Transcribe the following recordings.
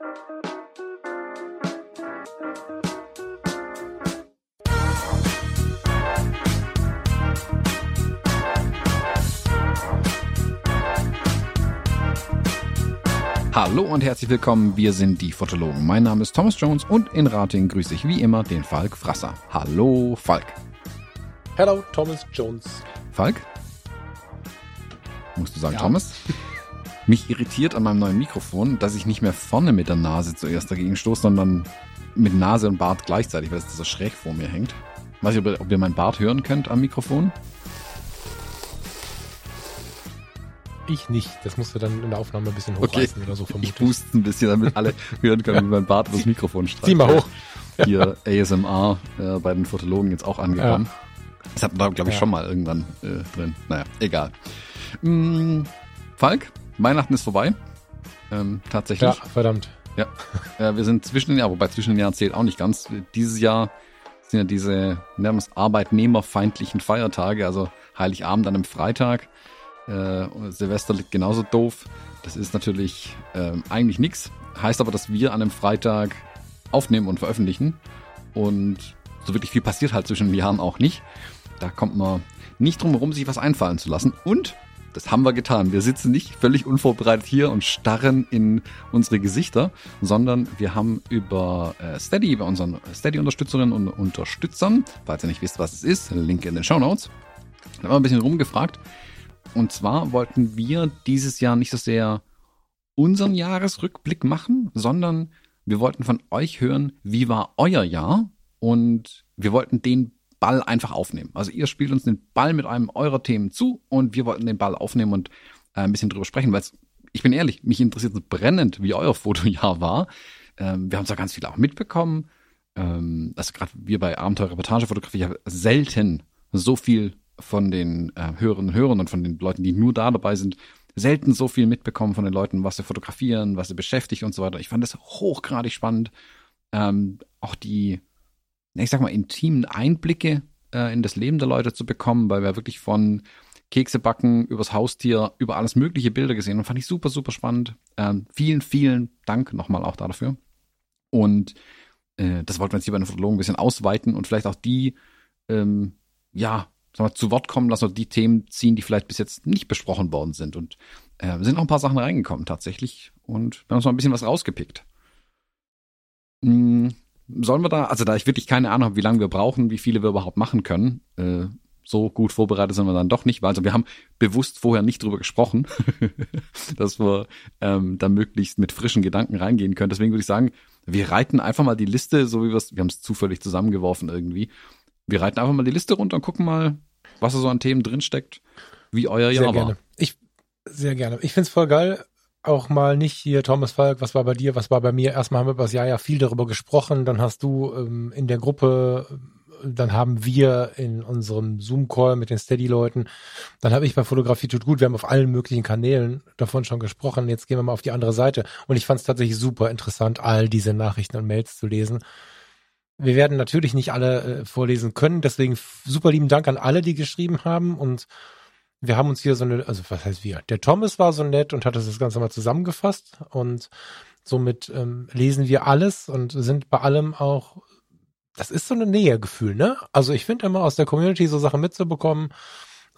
Hallo und herzlich willkommen, wir sind die Fotologen. Mein Name ist Thomas Jones und in Rating grüße ich wie immer den Falk Frasser. Hallo Falk. Hello Thomas Jones. Falk? Musst du sagen, Ja. Thomas? Mich irritiert an meinem neuen Mikrofon, dass ich nicht mehr vorne mit der Nase zuerst dagegen stoße, sondern mit Nase und Bart gleichzeitig, weil es so schräg vor mir hängt. Weiß ich, ob ihr, ob ihr meinen Bart hören könnt am Mikrofon? Ich nicht. Das musst du dann in der Aufnahme ein bisschen Okay. hochreißen oder so Ich vermutlich. puste ein bisschen, damit alle hören können, wie mein Bart das Mikrofon streicht. Zieh mal hoch. Hier ASMR äh, bei den Fotologen jetzt auch angekommen. Das hatten wir, glaube ich, Ja. schon mal irgendwann äh, drin. Naja, egal. Mm, Falk, Weihnachten ist vorbei. Ähm, Ja, tatsächlich. verdammt. Äh, wir sind zwischen den Jahren, wobei zwischen den Jahren zählt auch nicht ganz. Dieses Jahr sind ja diese es arbeitnehmerfeindlichen Feiertage, also Heiligabend an einem Freitag. Äh, Silvester liegt genauso doof. Das ist natürlich ähm, eigentlich nix. Heißt aber, dass wir an einem Freitag aufnehmen und veröffentlichen. Und so wirklich viel passiert halt zwischen den Jahren auch nicht. Da kommt man nicht drum herum, sich was einfallen zu lassen. Und das haben wir getan. Wir sitzen nicht völlig unvorbereitet hier und starren in unsere Gesichter, sondern wir haben über äh, Steady, über unseren Steady-Unterstützerinnen und Unterstützern, falls ihr nicht wisst, was es ist, Link in den Show Notes, da haben wir ein bisschen rumgefragt. Und zwar wollten wir dieses Jahr nicht so sehr unseren Jahresrückblick machen, sondern wir wollten von euch hören, wie war euer Jahr? Und wir wollten den Ball einfach aufnehmen. Also ihr spielt uns den Ball mit einem eurer Themen zu und wir wollten den Ball aufnehmen und äh, ein bisschen drüber sprechen, weil ich bin ehrlich, mich interessiert es brennend, wie euer Fotojahr war. Ähm, wir haben zwar ganz viel auch mitbekommen. Ähm, also gerade wir bei Abenteuer-Reportage-Fotografie ich habe selten so viel von den äh, Hörerinnen und Hörern und von den Leuten, die nur da dabei sind, selten so viel mitbekommen von den Leuten, was sie fotografieren, was sie beschäftigt und so weiter. Ich fand das hochgradig spannend. Ähm, auch die, ich sag mal, intimen Einblicke äh, in das Leben der Leute zu bekommen, weil wir wirklich von Kekse backen, übers Haustier, über alles mögliche Bilder gesehen und fand ich super, super spannend. Ähm, vielen, vielen Dank nochmal auch dafür. Und äh, das wollten wir jetzt hier bei den Fotologen ein bisschen ausweiten und vielleicht auch die, ähm, ja, wir, zu Wort kommen lassen oder die Themen ziehen, die vielleicht bis jetzt nicht besprochen worden sind. Und äh, sind auch ein paar Sachen reingekommen tatsächlich und wir haben uns mal ein bisschen was rausgepickt. Hm, sollen wir da, also da ich wirklich keine Ahnung habe, wie lange wir brauchen, wie viele wir überhaupt machen können, äh, so gut vorbereitet sind wir dann doch nicht, weil also wir haben bewusst vorher nicht drüber gesprochen, dass wir ähm, da möglichst mit frischen Gedanken reingehen können. Deswegen würde ich sagen, wir reiten einfach mal die Liste, so wie wir es, wir haben es zufällig zusammengeworfen irgendwie. Wir reiten einfach mal die Liste runter und gucken mal, was da so an Themen drinsteckt, wie euer Sehr Jahr gerne. war. Ich, sehr gerne. Ich find's voll geil. Auch mal nicht hier, Thomas Falk, was war bei dir, was war bei mir? Erstmal haben wir über das Jahr ja viel darüber gesprochen. Dann hast du ähm, in der Gruppe, äh, dann haben wir in unserem Zoom-Call mit den Steady-Leuten, dann habe ich bei Fotografie tut gut, wir haben auf allen möglichen Kanälen davon schon gesprochen. Jetzt gehen wir mal auf die andere Seite. Und ich fand es tatsächlich super interessant, all diese Nachrichten und Mails zu lesen. Wir werden natürlich nicht alle äh, vorlesen können, deswegen super lieben Dank an alle, die geschrieben haben und wir haben uns hier so eine, also was heißt wir? Der Thomas war so nett und hat das Ganze mal zusammengefasst und somit ähm, lesen wir alles und sind bei allem auch, das ist so eine Nähegefühl, ne? Also ich finde immer aus der Community so Sachen mitzubekommen,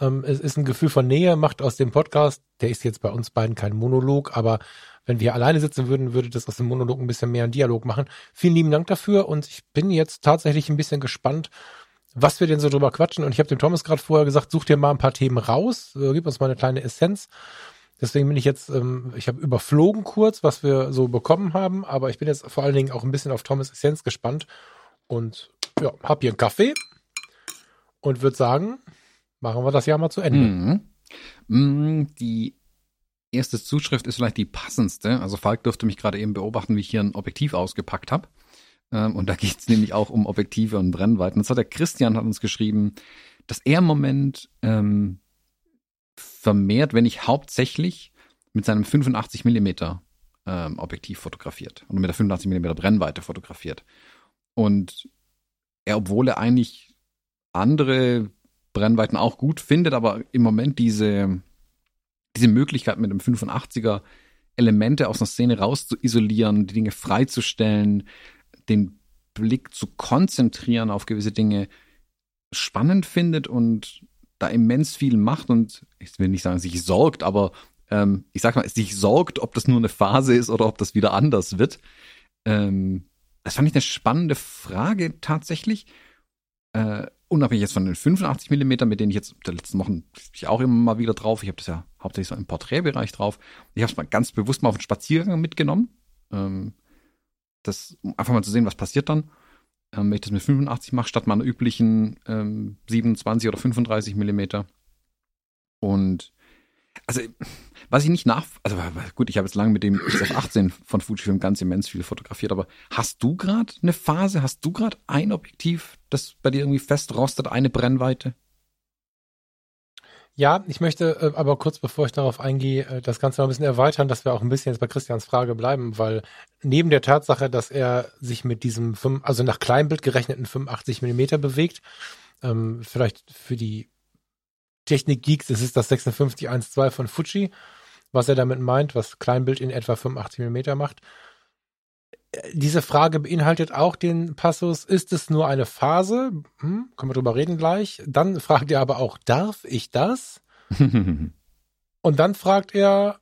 ähm, es ist ein Gefühl von Nähe, macht aus dem Podcast, der ist jetzt bei uns beiden kein Monolog, aber wenn wir alleine sitzen würden, würde das aus dem Monolog ein bisschen mehr einen Dialog machen. Vielen lieben Dank dafür und ich bin jetzt tatsächlich ein bisschen gespannt, was wir denn so drüber quatschen. Und ich habe dem Thomas gerade vorher gesagt, such dir mal ein paar Themen raus, äh, gib uns mal eine kleine Essenz. Deswegen bin ich jetzt, ähm, ich habe überflogen kurz, was wir so bekommen haben, aber ich bin jetzt vor allen Dingen auch ein bisschen auf Thomas Essenz gespannt und ja, hab hier einen Kaffee und würde sagen, machen wir das Jahr mal zu Ende. Mhm. Mm, Die erste Zuschrift ist vielleicht die passendste. Also Falk dürfte mich gerade eben beobachten, wie ich hier ein Objektiv ausgepackt habe. Ähm, Und da geht es nämlich auch um Objektive und Brennweiten. Und zwar der Christian hat uns geschrieben, dass er im Moment ähm, vermehrt, wenn nicht hauptsächlich mit seinem 85 Millimeter ähm, Objektiv fotografiert und mit der 85 Millimeter Brennweite fotografiert. Und er, obwohl er eigentlich andere Brennweiten auch gut findet, aber im Moment diese, diese Möglichkeit mit dem 85er Elemente aus einer Szene raus zu isolieren, die Dinge freizustellen, den Blick zu konzentrieren auf gewisse Dinge spannend findet und da immens viel macht und ich will nicht sagen, sich sorgt, aber ähm, ich sag mal, sich sorgt, ob das nur eine Phase ist oder ob das wieder anders wird. Ähm, das fand ich eine spannende Frage tatsächlich. Äh, unabhängig jetzt von den 85 Millimetern, mit denen ich jetzt der letzten Wochen ich auch immer mal wieder drauf. Ich habe das ja hauptsächlich so im Porträtbereich drauf. Ich habe es mal ganz bewusst mal auf einen Spaziergang mitgenommen. Ähm, das, um einfach mal zu sehen, was passiert dann, ähm, wenn ich das mit 85 mache, statt meiner üblichen ähm, 27 oder 35 Millimeter. Und also, was ich nicht nach, also gut, ich habe jetzt lange mit dem XF18 von Fujifilm ganz immens viel fotografiert, aber hast du gerade eine Phase, hast du gerade ein Objektiv, das bei dir irgendwie fest rostet, eine Brennweite? Ja, ich möchte äh, aber kurz bevor ich darauf eingehe, äh, das Ganze noch ein bisschen erweitern, dass wir auch ein bisschen jetzt bei Christians Frage bleiben, weil neben der Tatsache, dass er sich mit diesem, 5, also nach Kleinbild gerechneten 85 Millimeter bewegt, ähm, vielleicht für die Technik-Geeks, es ist das 5612 von Fuji, was er damit meint, was Kleinbild in etwa 85 Millimeter macht. Diese Frage beinhaltet auch den Passus, ist es nur eine Phase? Hm, können wir drüber reden gleich. Dann fragt er aber auch, darf ich das? Und dann fragt er,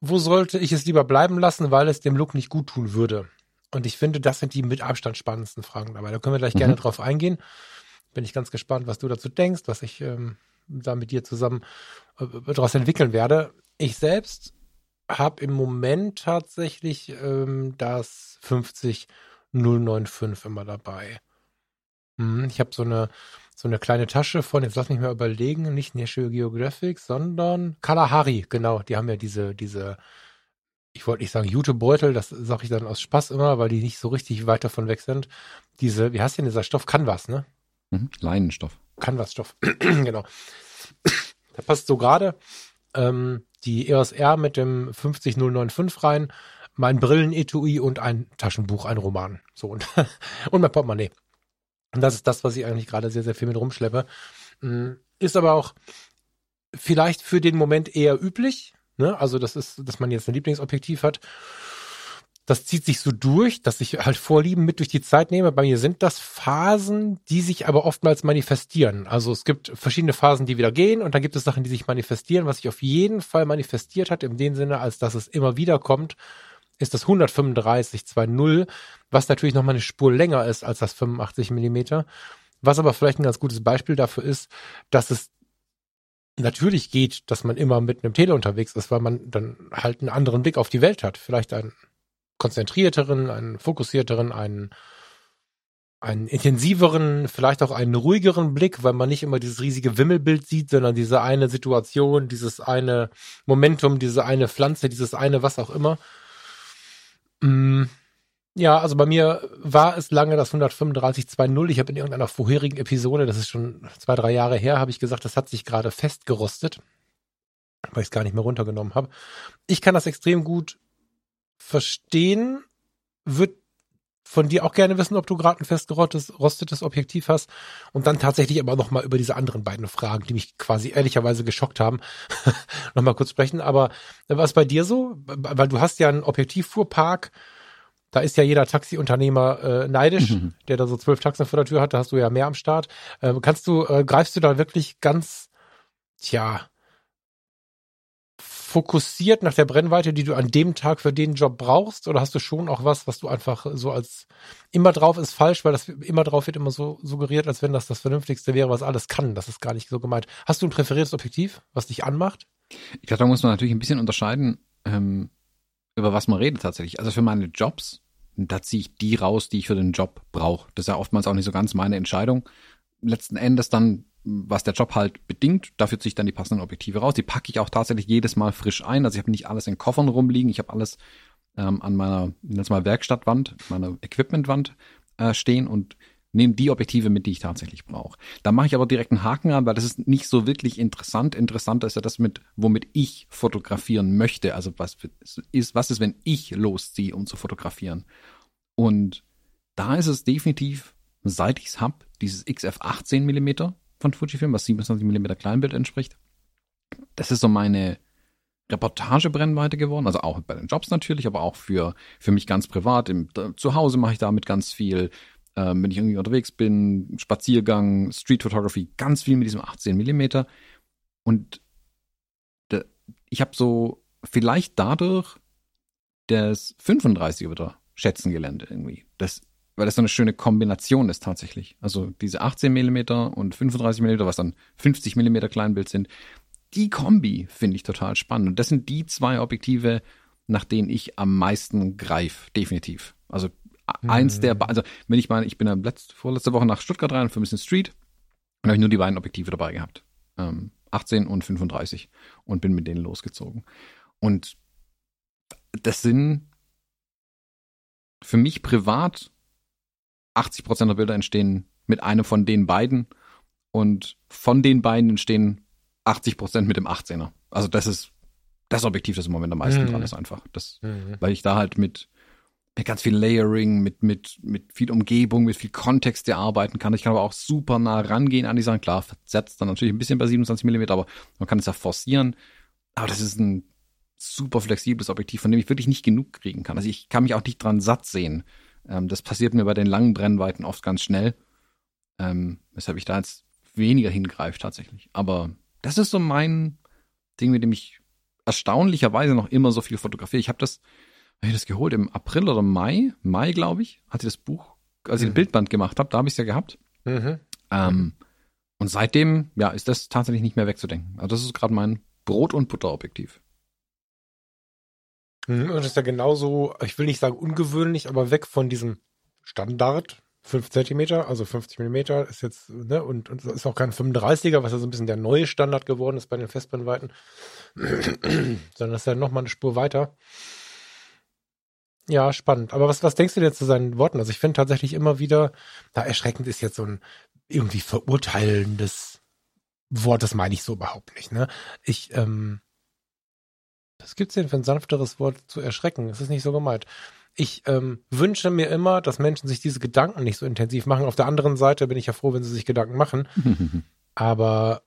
wo sollte ich es lieber bleiben lassen, weil es dem Look nicht gut tun würde? Und ich finde, das sind die mit Abstand spannendsten Fragen dabei. Da können wir gleich mhm. gerne drauf eingehen. Bin ich ganz gespannt, was du dazu denkst, was ich ähm, da mit dir zusammen äh, daraus entwickeln werde. Ich selbst habe im Moment tatsächlich ähm, das 50095 immer dabei. Hm, ich habe so eine so eine kleine Tasche von, jetzt lass mich mal überlegen, nicht National Geographic, sondern Kalahari, genau, die haben ja diese, diese, ich wollte nicht sagen Jutebeutel, das sage ich dann aus Spaß immer, weil die nicht so richtig weit davon weg sind. Diese, wie heißt denn dieser Stoff? Canvas, ne? Mhm, Leinenstoff. Canvasstoff, genau. Da passt so gerade ähm, die EOS R mit dem 50095 rein, mein Brillenetui und ein Taschenbuch, ein Roman. So und, und mein Portemonnaie. Und das ist das, was ich eigentlich gerade sehr, sehr viel mit rumschleppe. Mm, ist aber auch vielleicht für den Moment eher üblich. Ne? Also das ist, dass man jetzt ein Lieblingsobjektiv hat das zieht sich so durch, dass ich halt Vorlieben mit durch die Zeit nehme. Bei mir sind das Phasen, die sich aber oftmals manifestieren. Also es gibt verschiedene Phasen, die wieder gehen und dann gibt es Sachen, die sich manifestieren. Was sich auf jeden Fall manifestiert hat, in dem Sinne, als dass es immer wieder kommt, ist das 135 2.0, was natürlich noch mal eine Spur länger ist als das 85 Millimeter. Was aber vielleicht ein ganz gutes Beispiel dafür ist, dass es natürlich geht, dass man immer mit einem Tele unterwegs ist, weil man dann halt einen anderen Blick auf die Welt hat. Vielleicht einen konzentrierteren, einen fokussierteren, einen, einen intensiveren, vielleicht auch einen ruhigeren Blick, weil man nicht immer dieses riesige Wimmelbild sieht, sondern diese eine Situation, dieses eine Momentum, diese eine Pflanze, dieses eine was auch immer. Mm, ja, also bei mir war es lange das 135.2.0. Ich habe in irgendeiner vorherigen Episode, das ist schon zwei, drei Jahre her, habe ich gesagt, das hat sich gerade festgerostet, weil ich es gar nicht mehr runtergenommen habe. Ich kann das extrem gut verstehen, wird von dir auch gerne wissen, ob du gerade ein festgerostetes Objektiv hast und dann tatsächlich aber nochmal über diese anderen beiden Fragen, die mich quasi ehrlicherweise geschockt haben, nochmal kurz sprechen. Aber was bei dir so? Weil du hast ja einen Objektivfuhrpark, da ist ja jeder Taxiunternehmer äh, neidisch, mhm. der da so zwölf Taxen vor der Tür hat, da hast du ja mehr am Start. Ähm, kannst du, äh, greifst du da wirklich ganz, tja, fokussiert nach der Brennweite, die du an dem Tag für den Job brauchst? Oder hast du schon auch was, was du einfach so als immer drauf ist falsch, weil das immer drauf wird immer so suggeriert, als wenn das das Vernünftigste wäre, was alles kann. Das ist gar nicht so gemeint. Hast du ein präferiertes Objektiv, was dich anmacht? Ich glaube, da muss man natürlich ein bisschen unterscheiden, ähm, über was man redet tatsächlich. Also für meine Jobs, da ziehe ich die raus, die ich für den Job brauche. Das ist ja oftmals auch nicht so ganz meine Entscheidung. Letzten Endes dann was der Job halt bedingt, dafür ziehe ich dann die passenden Objektive raus. Die packe ich auch tatsächlich jedes Mal frisch ein. Also ich habe nicht alles in Koffern rumliegen, ich habe alles ähm, an meiner, mal Werkstattwand, meiner Equipmentwand äh, stehen und nehme die Objektive mit, die ich tatsächlich brauche. Da mache ich aber direkt einen Haken an, weil das ist nicht so wirklich interessant. Interessanter ist ja das mit, womit ich fotografieren möchte. Also was ist, was ist, wenn ich losziehe, um zu fotografieren? Und da ist es definitiv, seit ich es hab, dieses XF 18 Millimeter von Fujifilm, was 27 mm Kleinbild entspricht. Das ist so meine Reportagebrennweite geworden, also auch bei den Jobs natürlich, aber auch für, für mich ganz privat. Im, zu Hause mache ich damit ganz viel. Ähm, wenn ich irgendwie unterwegs bin, Spaziergang, Street Photography, ganz viel mit diesem 18 Millimeter. Und de, ich habe so vielleicht dadurch das 35er wieder schätzen gelernt irgendwie. Das, weil das so eine schöne Kombination ist tatsächlich. Also diese 18 Millimeter und 35 Millimeter, was dann 50 Millimeter Kleinbild sind, die Kombi finde ich total spannend. Und das sind die zwei Objektive, nach denen ich am meisten greife, definitiv. Also mhm. eins der, also wenn ich meine, ich bin ja letzte, vorletzte Woche nach Stuttgart rein für ein bisschen Street und habe ich nur die beiden Objektive dabei gehabt. Ähm, 18 und 35 und bin mit denen losgezogen. Und das sind für mich privat 80 Prozent der Bilder entstehen mit einem von den beiden und von den beiden entstehen 80 Prozent mit dem 18er. Also das ist das Objektiv, das im Moment am meisten mhm. dran ist einfach. Das, mhm. weil ich da halt mit, mit ganz viel Layering, mit, mit, mit viel Umgebung, mit viel Kontext arbeiten kann. Ich kann aber auch super nah rangehen an die Sachen. Klar, versetzt dann natürlich ein bisschen bei 27 Millimeter, aber man kann es ja forcieren. Aber das ist ein super flexibles Objektiv, von dem ich wirklich nicht genug kriegen kann. Also ich kann mich auch nicht dran satt sehen. Ähm, das passiert mir bei den langen Brennweiten oft ganz schnell. Ähm, weshalb ich da jetzt weniger hingreife tatsächlich. Aber das ist so mein Ding, mit dem ich erstaunlicherweise noch immer so viel fotografiere. Ich habe das, hab ich das geholt im April oder Mai, Mai glaube ich, hatte das Buch, als ich mhm. ein Bildband gemacht habe, da habe ich es ja gehabt. Mhm. Ähm, und seitdem, ja, ist das tatsächlich nicht mehr wegzudenken. Also das ist gerade mein Brot- und Butterobjektiv. Mhm, und ist ja genauso, ich will nicht sagen ungewöhnlich, aber weg von diesem Standard 5 Zentimeter, also 50 Millimeter ist jetzt, ne, und, und ist auch kein 35er, was ja so ein bisschen der neue Standard geworden ist bei den Festbrennweiten, sondern das ist ja nochmal eine Spur weiter. Ja, spannend. Aber was, was denkst du dir zu seinen Worten? Also ich finde tatsächlich immer wieder, da erschreckend ist jetzt so ein irgendwie verurteilendes Wort, das meine ich so überhaupt nicht, ne? Ich, ähm, was gibt's denn für ein sanfteres Wort zu erschrecken? Das ist nicht so gemeint ich ähm, wünsche mir immer, dass Menschen sich diese Gedanken nicht so intensiv machen. Auf der anderen Seite bin ich ja froh, wenn sie sich Gedanken machen. Aber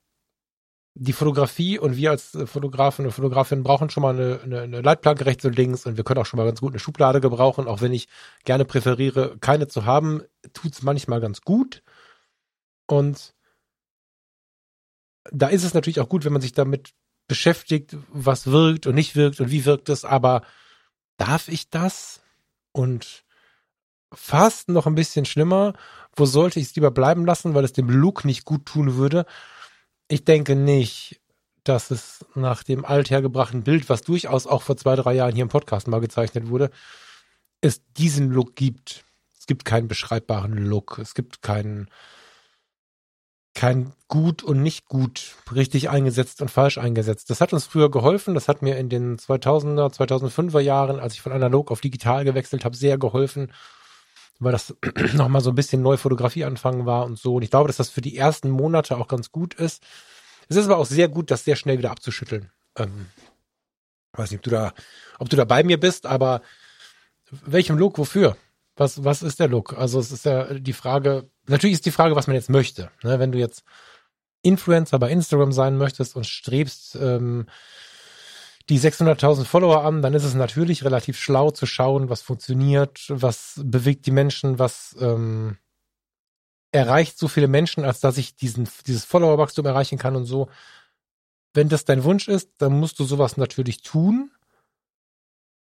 die Fotografie und wir als Fotografen und Fotografin brauchen schon mal eine, eine, eine Leitplanke rechts und links und wir können auch schon mal ganz gut eine Schublade gebrauchen, auch wenn ich gerne präferiere, keine zu haben, tut's manchmal ganz gut. Und da ist es natürlich auch gut, wenn man sich damit beschäftigt, was wirkt und nicht wirkt und wie wirkt es, aber darf ich das? Und fast noch ein bisschen schlimmer, wo sollte ich es lieber bleiben lassen, weil es dem Look nicht gut tun würde? Ich denke nicht, dass es nach dem althergebrachten Bild, was durchaus auch vor zwei, drei Jahren hier im Podcast mal gezeichnet wurde, es diesen Look gibt. Es gibt keinen beschreibbaren Look. Es gibt keinen kein gut und nicht gut richtig eingesetzt und falsch eingesetzt. Das hat uns früher geholfen. Das hat mir in den 2000er, 2005er Jahren, als ich von analog auf digital gewechselt habe, sehr geholfen, weil das nochmal so ein bisschen neue Fotografie anfangen war und so. Und ich glaube, dass das für die ersten Monate auch ganz gut ist. Es ist aber auch sehr gut, das sehr schnell wieder abzuschütteln. Ähm, weiß nicht, ob du da, ob du da bei mir bist, aber welchem Look, wofür? Was, was ist der Look? Also es ist ja die Frage, natürlich ist die Frage, was man jetzt möchte. Ne? Wenn du jetzt Influencer bei Instagram sein möchtest und strebst ähm, die 600.000 Follower an, dann ist es natürlich relativ schlau zu schauen, was funktioniert, was bewegt die Menschen, was ähm, erreicht so viele Menschen, als dass ich diesen, dieses Follower-Wachstum erreichen kann und so. Wenn das dein Wunsch ist, dann musst du sowas natürlich tun.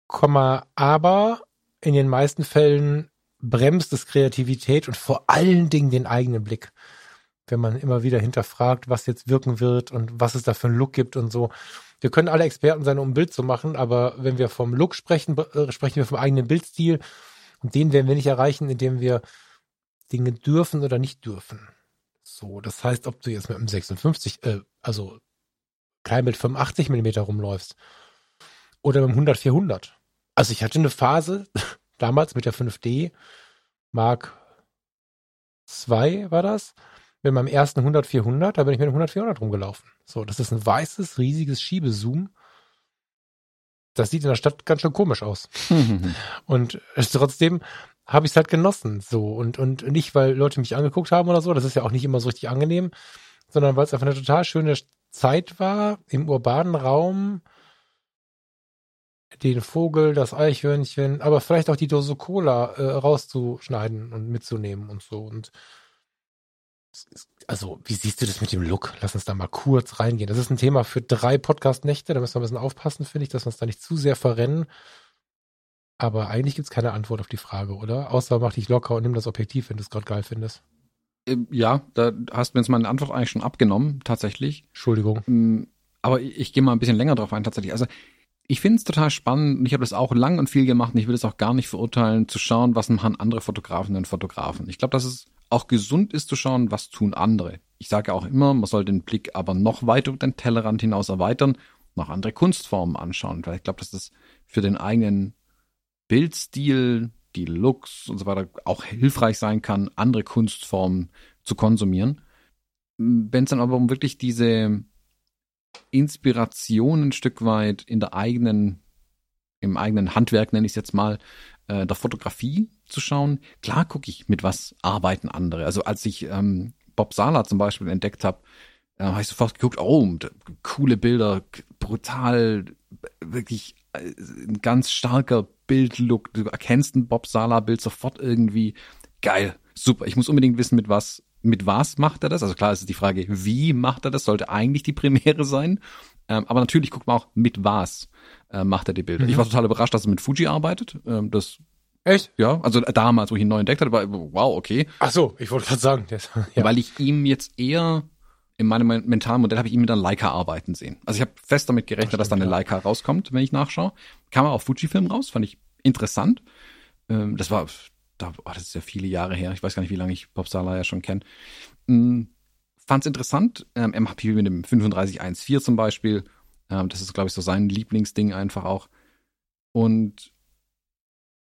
Komma, aber in den meisten Fällen bremst es Kreativität und vor allen Dingen den eigenen Blick. Wenn man immer wieder hinterfragt, was jetzt wirken wird und was es da für einen Look gibt und so. Wir können alle Experten sein, um ein Bild zu machen, aber wenn wir vom Look sprechen, äh, sprechen wir vom eigenen Bildstil und den werden wir nicht erreichen, indem wir Dinge dürfen oder nicht dürfen. So, das heißt, ob du jetzt mit einem 56, äh, also klein mit 85 Millimeter rumläufst oder mit einem 100 400 also ich hatte eine Phase, damals mit der 5D, Mark 2 war das, mit meinem ersten 100-400, da bin ich mit dem 100-400 rumgelaufen. So, das ist ein weißes, riesiges Schiebezoom. Das sieht in der Stadt ganz schön komisch aus. und trotzdem habe ich es halt genossen. So, und, und nicht, weil Leute mich angeguckt haben oder so, das ist ja auch nicht immer so richtig angenehm, sondern weil es einfach eine total schöne Zeit war, im urbanen Raum den Vogel, das Eichhörnchen, aber vielleicht auch die Dose Cola äh, rauszuschneiden und mitzunehmen und so. Und also, wie siehst du das mit dem Look? Lass uns da mal kurz reingehen. Das ist ein Thema für drei Podcast-Nächte. Da müssen wir ein bisschen aufpassen, finde ich, dass wir uns da nicht zu sehr verrennen. Aber eigentlich gibt es keine Antwort auf die Frage, oder? Außer mach dich locker und nimm das Objektiv, wenn du es gerade geil findest. Ähm, ja, da hast du jetzt meine Antwort eigentlich schon abgenommen, tatsächlich. Entschuldigung. Ähm, aber ich, ich gehe mal ein bisschen länger drauf ein, tatsächlich. Also, ich finde es total spannend und ich habe das auch lang und viel gemacht und ich will es auch gar nicht verurteilen, zu schauen, was machen andere Fotografen und Fotografen. Ich glaube, dass es auch gesund ist zu schauen, was tun andere. Ich sage auch immer, man soll den Blick aber noch weiter über den Tellerrand hinaus erweitern, noch andere Kunstformen anschauen, weil ich glaube, dass das für den eigenen Bildstil, die Looks und so weiter auch hilfreich sein kann, andere Kunstformen zu konsumieren. Wenn es dann aber um wirklich diese Inspiration ein Stück weit in der eigenen, im eigenen Handwerk, nenne ich es jetzt mal, äh, der Fotografie zu schauen. Klar gucke ich, mit was arbeiten andere. Also als ich ähm, Bob Sala zum Beispiel entdeckt habe, äh, habe ich sofort geguckt, oh, coole Bilder, brutal, wirklich äh, ein ganz starker Bildlook. Du erkennst ein Bob Sala-Bild sofort irgendwie geil, super. Ich muss unbedingt wissen, mit was, mit was macht er das? Also klar ist die Frage, wie macht er das? Sollte eigentlich die Primäre sein. Ähm, aber natürlich guckt man auch, mit was äh, macht er die Bilder. Mhm. Ich war total überrascht, dass er mit Fuji arbeitet. Ähm, das Echt? Ja, also damals, wo ich ihn neu entdeckt hatte, war wow, okay. Ach so, ich wollte gerade sagen, das, ja. weil ich ihm jetzt eher in meinem mentalen Modell habe ich ihn mit einer Leica arbeiten sehen. Also ich habe fest damit gerechnet, stimmt, dass da eine Leica rauskommt, wenn ich nachschaue. Kam auch Fujifilm raus, fand ich interessant. Ähm, das war, da, oh, das ist ja viele Jahre her. Ich weiß gar nicht, wie lange ich Sala ja schon kenne. Ähm, Fand es interessant. Ähm, MHP mit dem 3514 zum Beispiel. Ähm, das ist, glaube ich, so sein Lieblingsding einfach auch. Und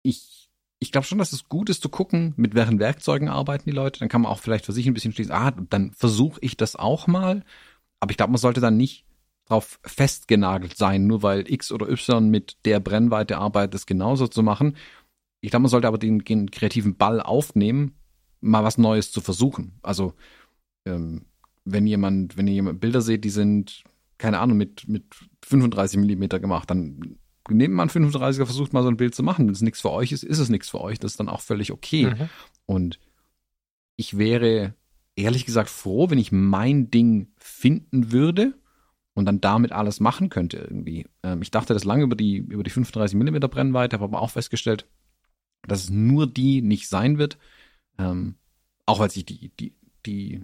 ich ich glaube schon, dass es gut ist zu gucken, mit welchen Werkzeugen arbeiten die Leute. Dann kann man auch vielleicht für sich ein bisschen schließen, ah, dann versuche ich das auch mal. Aber ich glaube, man sollte dann nicht drauf festgenagelt sein, nur weil X oder Y mit der Brennweite arbeitet, das genauso zu machen. Ich glaube, man sollte aber den, den, kreativen Ball aufnehmen, mal was Neues zu versuchen. Also ähm, wenn jemand, wenn ihr jemand Bilder seht, die sind, keine Ahnung, mit, mit 35 Millimeter gemacht, dann nehmt einen 35er, versucht mal so ein Bild zu machen. Wenn es nichts für euch ist, ist es nichts für euch. Das ist dann auch völlig okay. Mhm. Und ich wäre ehrlich gesagt froh, wenn ich mein Ding finden würde und dann damit alles machen könnte irgendwie. Ähm, ich dachte das lange über die, über die 35 mm Brennweite, habe aber auch festgestellt, dass es nur die nicht sein wird. Ähm, auch weil sich die, die, die,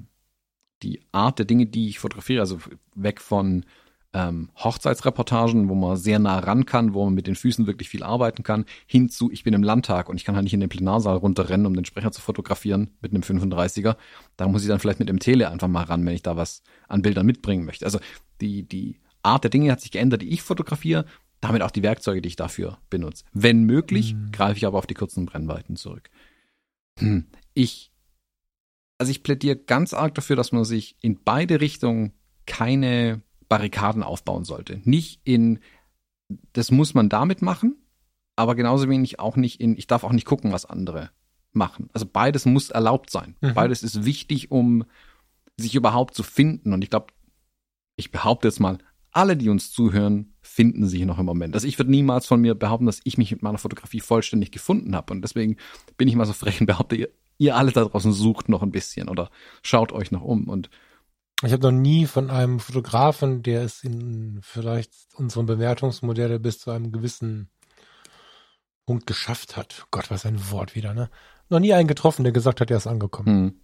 die Art der Dinge, die ich fotografiere, also weg von ähm, Hochzeitsreportagen, wo man sehr nah ran kann, wo man mit den Füßen wirklich viel arbeiten kann, hinzu, ich bin im Landtag und ich kann halt nicht in den Plenarsaal runterrennen, um den Sprecher zu fotografieren mit einem 35er. Da muss ich dann vielleicht mit dem Tele einfach mal ran, wenn ich da was an Bildern mitbringen möchte. Also die, die Art der Dinge hat sich geändert, die ich fotografiere, damit auch die Werkzeuge, die ich dafür benutze. Wenn möglich, mhm. greife ich aber auf die kurzen Brennweiten zurück. Hm. Ich, also ich plädiere ganz arg dafür, dass man sich in beide Richtungen keine Barrikaden aufbauen sollte. Nicht in, das muss man damit machen, aber genauso wenig auch nicht in, ich darf auch nicht gucken, was andere machen. Also beides muss erlaubt sein. Mhm. Beides ist wichtig, um sich überhaupt zu finden. Und ich glaube, ich behaupte jetzt mal, alle, die uns zuhören, finden sich noch im Moment. Also ich würde niemals von mir behaupten, dass ich mich mit meiner Fotografie vollständig gefunden habe. Und deswegen bin ich mal so frech und behaupte, ihr, ihr alle da draußen sucht noch ein bisschen oder schaut euch noch um. Und ich habe noch nie von einem Fotografen, der es in vielleicht unserem Bewertungsmodelle bis zu einem gewissen Punkt geschafft hat. Gott, was ein Wort wieder, ne? Noch nie einen getroffen, der gesagt hat, er ist angekommen. Hm.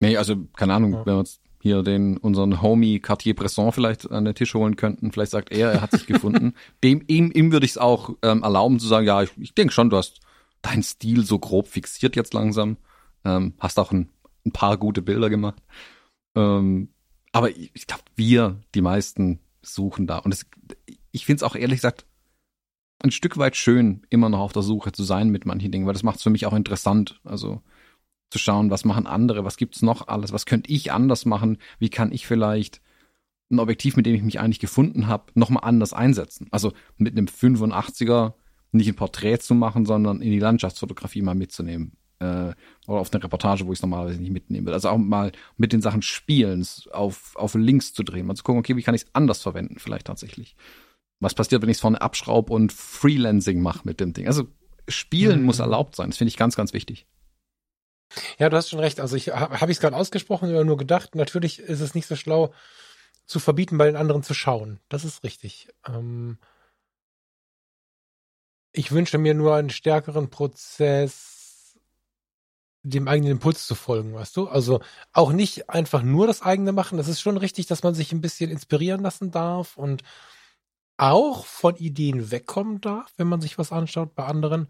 Nee, also, keine Ahnung, ja. wenn wir uns hier den, unseren Homie Cartier-Bresson vielleicht an den Tisch holen könnten, vielleicht sagt er, er hat sich gefunden. Dem, ihm, ihm würde ich es auch ähm, erlauben zu sagen, ja, ich, ich denke schon, du hast deinen Stil so grob fixiert jetzt langsam. Ähm, hast auch ein, ein paar gute Bilder gemacht. Ähm, aber ich, ich glaube, wir, die meisten, suchen da. Und es, ich finde es auch ehrlich gesagt ein Stück weit schön, immer noch auf der Suche zu sein mit manchen Dingen, weil das macht es für mich auch interessant. Also zu schauen, was machen andere, was gibt's noch alles, was könnte ich anders machen, wie kann ich vielleicht ein Objektiv, mit dem ich mich eigentlich gefunden habe, nochmal anders einsetzen. Also mit einem 85er nicht ein Porträt zu machen, sondern in die Landschaftsfotografie mal mitzunehmen äh, oder auf eine Reportage, wo ich es normalerweise nicht mitnehmen will. Also auch mal mit den Sachen spielen, auf, auf Links zu drehen, mal zu gucken, okay, wie kann ich es anders verwenden, vielleicht tatsächlich. Was passiert, wenn ich es vorne abschraube und Freelancing mache mit dem Ding? Also Spielen mhm. muss erlaubt sein. Das finde ich ganz, ganz wichtig. Ja, du hast schon recht. Also ich habe hab ich es gerade ausgesprochen oder nur gedacht. Natürlich ist es nicht so schlau zu verbieten, bei den anderen zu schauen. Das ist richtig. Ähm ich wünsche mir nur einen stärkeren Prozess, dem eigenen Impuls zu folgen, weißt du? Also auch nicht einfach nur das eigene machen. Das ist schon richtig, dass man sich ein bisschen inspirieren lassen darf und auch von Ideen wegkommen darf, wenn man sich was anschaut bei anderen.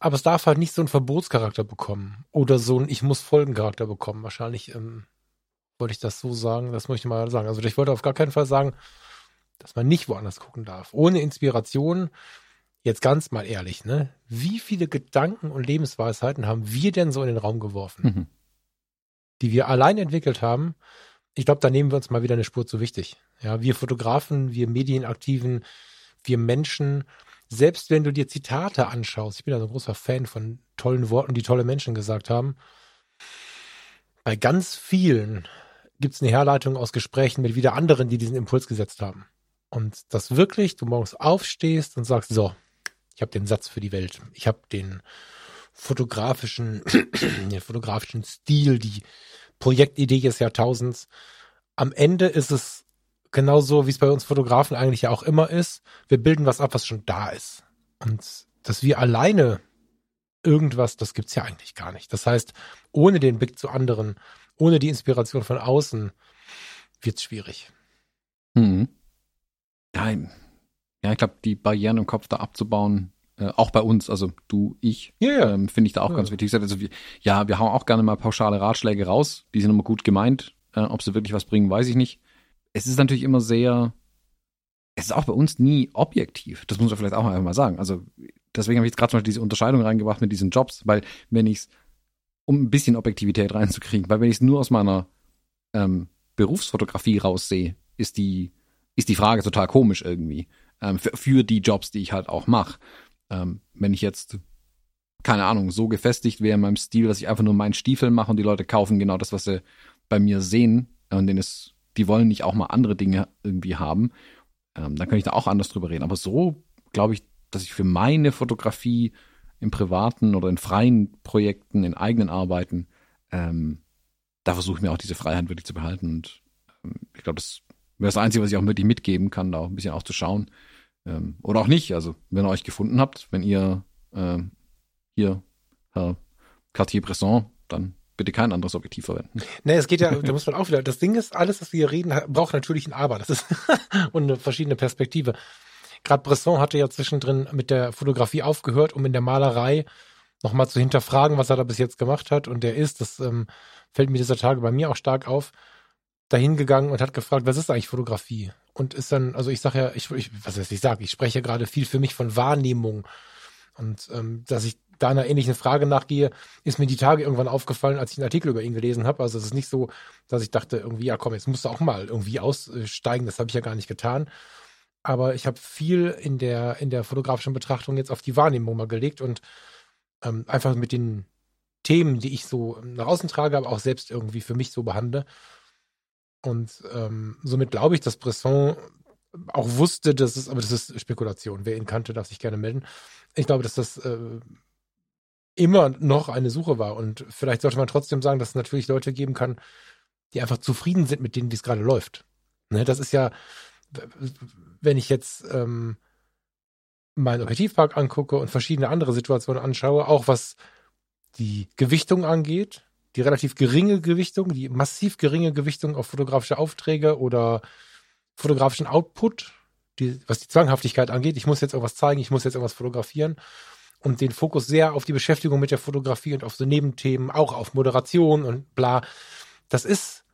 Aber es darf halt nicht so einen Verbotscharakter bekommen oder so einen Ich muss Folgencharakter bekommen. Wahrscheinlich ähm, wollte ich das so sagen. Das möchte ich mal sagen. Also ich wollte auf gar keinen Fall sagen, dass man nicht woanders gucken darf. Ohne Inspiration, jetzt ganz mal ehrlich, ne? Wie viele Gedanken und Lebensweisheiten haben wir denn so in den Raum geworfen? Mhm. Die wir allein entwickelt haben. Ich glaube, da nehmen wir uns mal wieder eine Spur zu wichtig. Ja, wir Fotografen, wir Medienaktiven, wir Menschen, selbst wenn du dir Zitate anschaust, ich bin ja so ein großer Fan von tollen Worten, die tolle Menschen gesagt haben, bei ganz vielen gibt es eine Herleitung aus Gesprächen mit wieder anderen, die diesen Impuls gesetzt haben. Und dass wirklich du morgens aufstehst und sagst, so, ich habe den Satz für die Welt, ich habe den fotografischen, den fotografischen Stil, die Projektidee des Jahrtausends. Am Ende ist es genauso, wie es bei uns Fotografen eigentlich ja auch immer ist. Wir bilden was ab, was schon da ist. Und dass wir alleine irgendwas, das gibt's ja eigentlich gar nicht. Das heißt, ohne den Blick zu anderen, ohne die Inspiration von außen, wird's schwierig. Mhm. Ja, ja, ich glaube, die Barrieren im Kopf da abzubauen, äh, auch bei uns, also du, ich, yeah. ähm, finde ich da auch ja. ganz wichtig. Also wir, ja, wir hauen auch gerne mal pauschale Ratschläge raus, die sind immer gut gemeint. Äh, ob sie wirklich was bringen, weiß ich nicht es ist natürlich immer sehr, es ist auch bei uns nie objektiv. Das muss man vielleicht auch einfach mal sagen. Also deswegen habe ich jetzt gerade zum Beispiel diese Unterscheidung reingebracht mit diesen Jobs, weil wenn ich es, um ein bisschen Objektivität reinzukriegen, weil wenn ich es nur aus meiner ähm, Berufsfotografie raussehe, ist die, ist die Frage total komisch irgendwie. Ähm, für, für, die Jobs, die ich halt auch mache. Ähm, wenn ich jetzt, keine Ahnung, so gefestigt wäre in meinem Stil, dass ich einfach nur meinen Stiefel mache und die Leute kaufen genau das, was sie bei mir sehen, und denen ist die wollen nicht auch mal andere Dinge irgendwie haben, ähm, dann kann ich da auch anders drüber reden. Aber so glaube ich, dass ich für meine Fotografie im privaten oder in freien Projekten, in eigenen Arbeiten, ähm, da versuche ich mir auch diese Freiheit wirklich zu behalten. Und ähm, ich glaube, das wäre das Einzige, was ich auch wirklich mitgeben kann, da auch ein bisschen auch zu schauen. Ähm, oder auch nicht. Also, wenn ihr euch gefunden habt, wenn ihr äh, hier Herr Cartier-Bresson, dann bitte kein anderes Objektiv verwenden. Nee, es geht ja, da muss man auch wieder, das Ding ist, alles, was wir hier reden, braucht natürlich ein Aber. Das ist und eine verschiedene Perspektive. Gerade Bresson hatte ja zwischendrin mit der Fotografie aufgehört, um in der Malerei nochmal zu hinterfragen, was er da bis jetzt gemacht hat. Und der ist, das ähm, fällt mir dieser Tage bei mir auch stark auf, dahin gegangen und hat gefragt, was ist eigentlich Fotografie? Und ist dann, also ich sage ja, ich, ich was heißt ich sage, ich spreche gerade viel für mich von Wahrnehmung. Und ähm, dass ich da einer ähnlichen Frage nachgehe, ist mir die Tage irgendwann aufgefallen, als ich einen Artikel über ihn gelesen habe. Also es ist nicht so, dass ich dachte, irgendwie, ja komm, jetzt musst du auch mal irgendwie aussteigen. Das habe ich ja gar nicht getan. Aber ich habe viel in der, in der fotografischen Betrachtung jetzt auf die Wahrnehmung mal gelegt und ähm, einfach mit den Themen, die ich so nach außen trage, aber auch selbst irgendwie für mich so behandle. Und ähm, somit glaube ich, dass Bresson auch wusste, dass es, aber das ist Spekulation. Wer ihn kannte, darf sich gerne melden. Ich glaube, dass das äh, immer noch eine Suche war. Und vielleicht sollte man trotzdem sagen, dass es natürlich Leute geben kann, die einfach zufrieden sind mit denen, wie es gerade läuft. Ne, das ist ja, wenn ich jetzt ähm, meinen Objektivpark angucke und verschiedene andere Situationen anschaue, auch was die Gewichtung angeht, die relativ geringe Gewichtung, die massiv geringe Gewichtung auf fotografische Aufträge oder fotografischen Output, die, was die Zwanghaftigkeit angeht. Ich muss jetzt irgendwas zeigen, ich muss jetzt irgendwas fotografieren und den Fokus sehr auf die Beschäftigung mit der Fotografie und auf so Nebenthemen, auch auf Moderation und bla. Das ist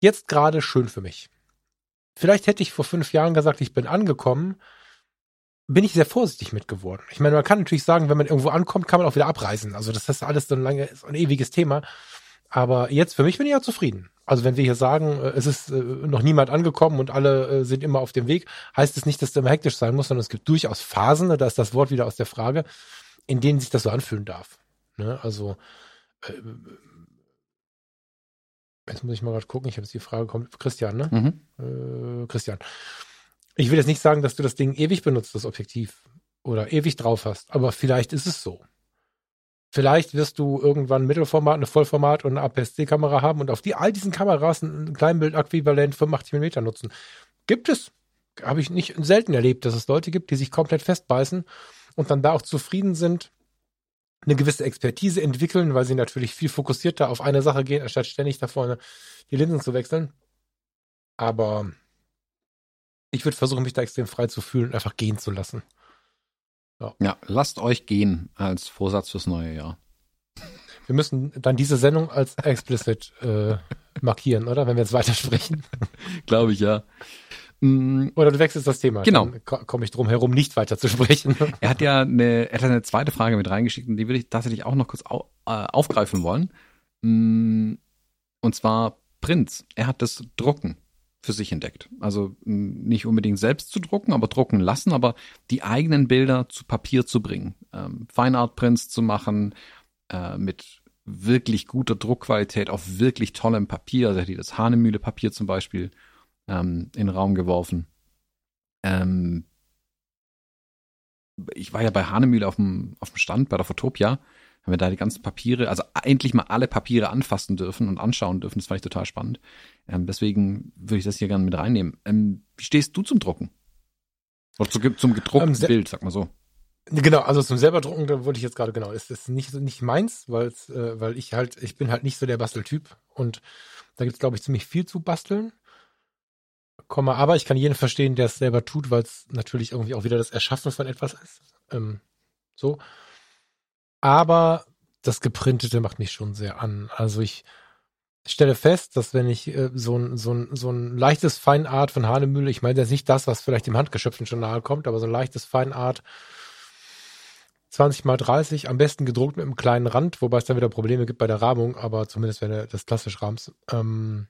jetzt gerade schön für mich. Vielleicht hätte ich vor fünf Jahren gesagt, ich bin angekommen, bin ich sehr vorsichtig mit geworden. Ich meine, man kann natürlich sagen, wenn man irgendwo ankommt, kann man auch wieder abreisen. Also das ist alles so ein lange, so ein ewiges Thema. Aber jetzt für mich bin ich ja zufrieden. Also wenn wir hier sagen, äh, es ist äh, noch niemand angekommen und alle äh, sind immer auf dem Weg, heißt es nicht, dass es immer hektisch sein muss, sondern es gibt durchaus Phasen, da ist das Wort wieder aus der Frage, in denen sich das so anfühlen darf. Ne? Also jetzt muss ich mal gerade gucken, ich habe jetzt die Frage, kommt Christian, ne? Mhm. Äh, Christian. Ich will jetzt nicht sagen, dass du das Ding ewig benutzt, das Objektiv, oder ewig drauf hast, aber vielleicht ist es so. Vielleicht wirst du irgendwann Mittelformat, eine Vollformat und eine APS-C-Kamera haben und auf die all diesen Kameras ein Kleinbild-Äquivalent 85 mm nutzen. Gibt es. Habe ich nicht selten erlebt, dass es Leute gibt, die sich komplett festbeißen und dann da auch zufrieden sind, eine gewisse Expertise entwickeln, weil sie natürlich viel fokussierter auf eine Sache gehen, anstatt ständig da vorne die Linsen zu wechseln. Aber ich würde versuchen, mich da extrem frei zu fühlen und einfach gehen zu lassen. Ja. ja, lasst euch gehen als Vorsatz fürs neue Jahr. Wir müssen dann diese Sendung als explicit äh, markieren, oder? Wenn wir jetzt weitersprechen. Glaube ich, ja. Mm. Oder du wechselst das Thema. Genau. Komme ich drum herum, nicht weiter zu sprechen. Er hat ja eine, er hat eine zweite Frage mit reingeschickt und die würde ich tatsächlich auch noch kurz au, äh, aufgreifen wollen. Mm, und zwar Prinz. Er hat das Drucken für sich entdeckt. Also nicht unbedingt selbst zu drucken, aber drucken lassen, aber die eigenen Bilder zu Papier zu bringen. Ähm, Fine Art Prints zu machen äh, mit wirklich guter Druckqualität auf wirklich tollem Papier. Also hätte das Hahnemühle Papier zum Beispiel ähm, in den Raum geworfen. Ähm, ich war ja bei Hahnemühle auf dem, auf dem Stand bei der Fotopia haben wir da die ganzen Papiere, also endlich mal alle Papiere anfassen dürfen und anschauen dürfen. Das fand ich total spannend. Ähm, deswegen würde ich das hier gerne mit reinnehmen. Ähm, wie stehst du zum Drucken? Oder zu, zum gedruckten ähm, Bild, sag mal so. Genau, also zum selber drucken, da wollte ich jetzt gerade genau. Es ist nicht nicht meins, weil äh, weil ich halt ich bin halt nicht so der Basteltyp und da gibt's glaube ich ziemlich viel zu basteln. Komma, aber ich kann jeden verstehen, der es selber tut, weil es natürlich irgendwie auch wieder das Erschaffen von etwas ist. Ähm, so. Aber das Geprintete macht mich schon sehr an. Also ich stelle fest, dass wenn ich äh, so ein, so ein, so ein leichtes Feinart von Hahnemühle, ich meine jetzt nicht das, was vielleicht im handgeschöpften Journal kommt, aber so ein leichtes Feinart 20 mal 30, am besten gedruckt mit einem kleinen Rand, wobei es dann wieder Probleme gibt bei der Rahmung, aber zumindest wenn du das klassisch rahmst. Ähm,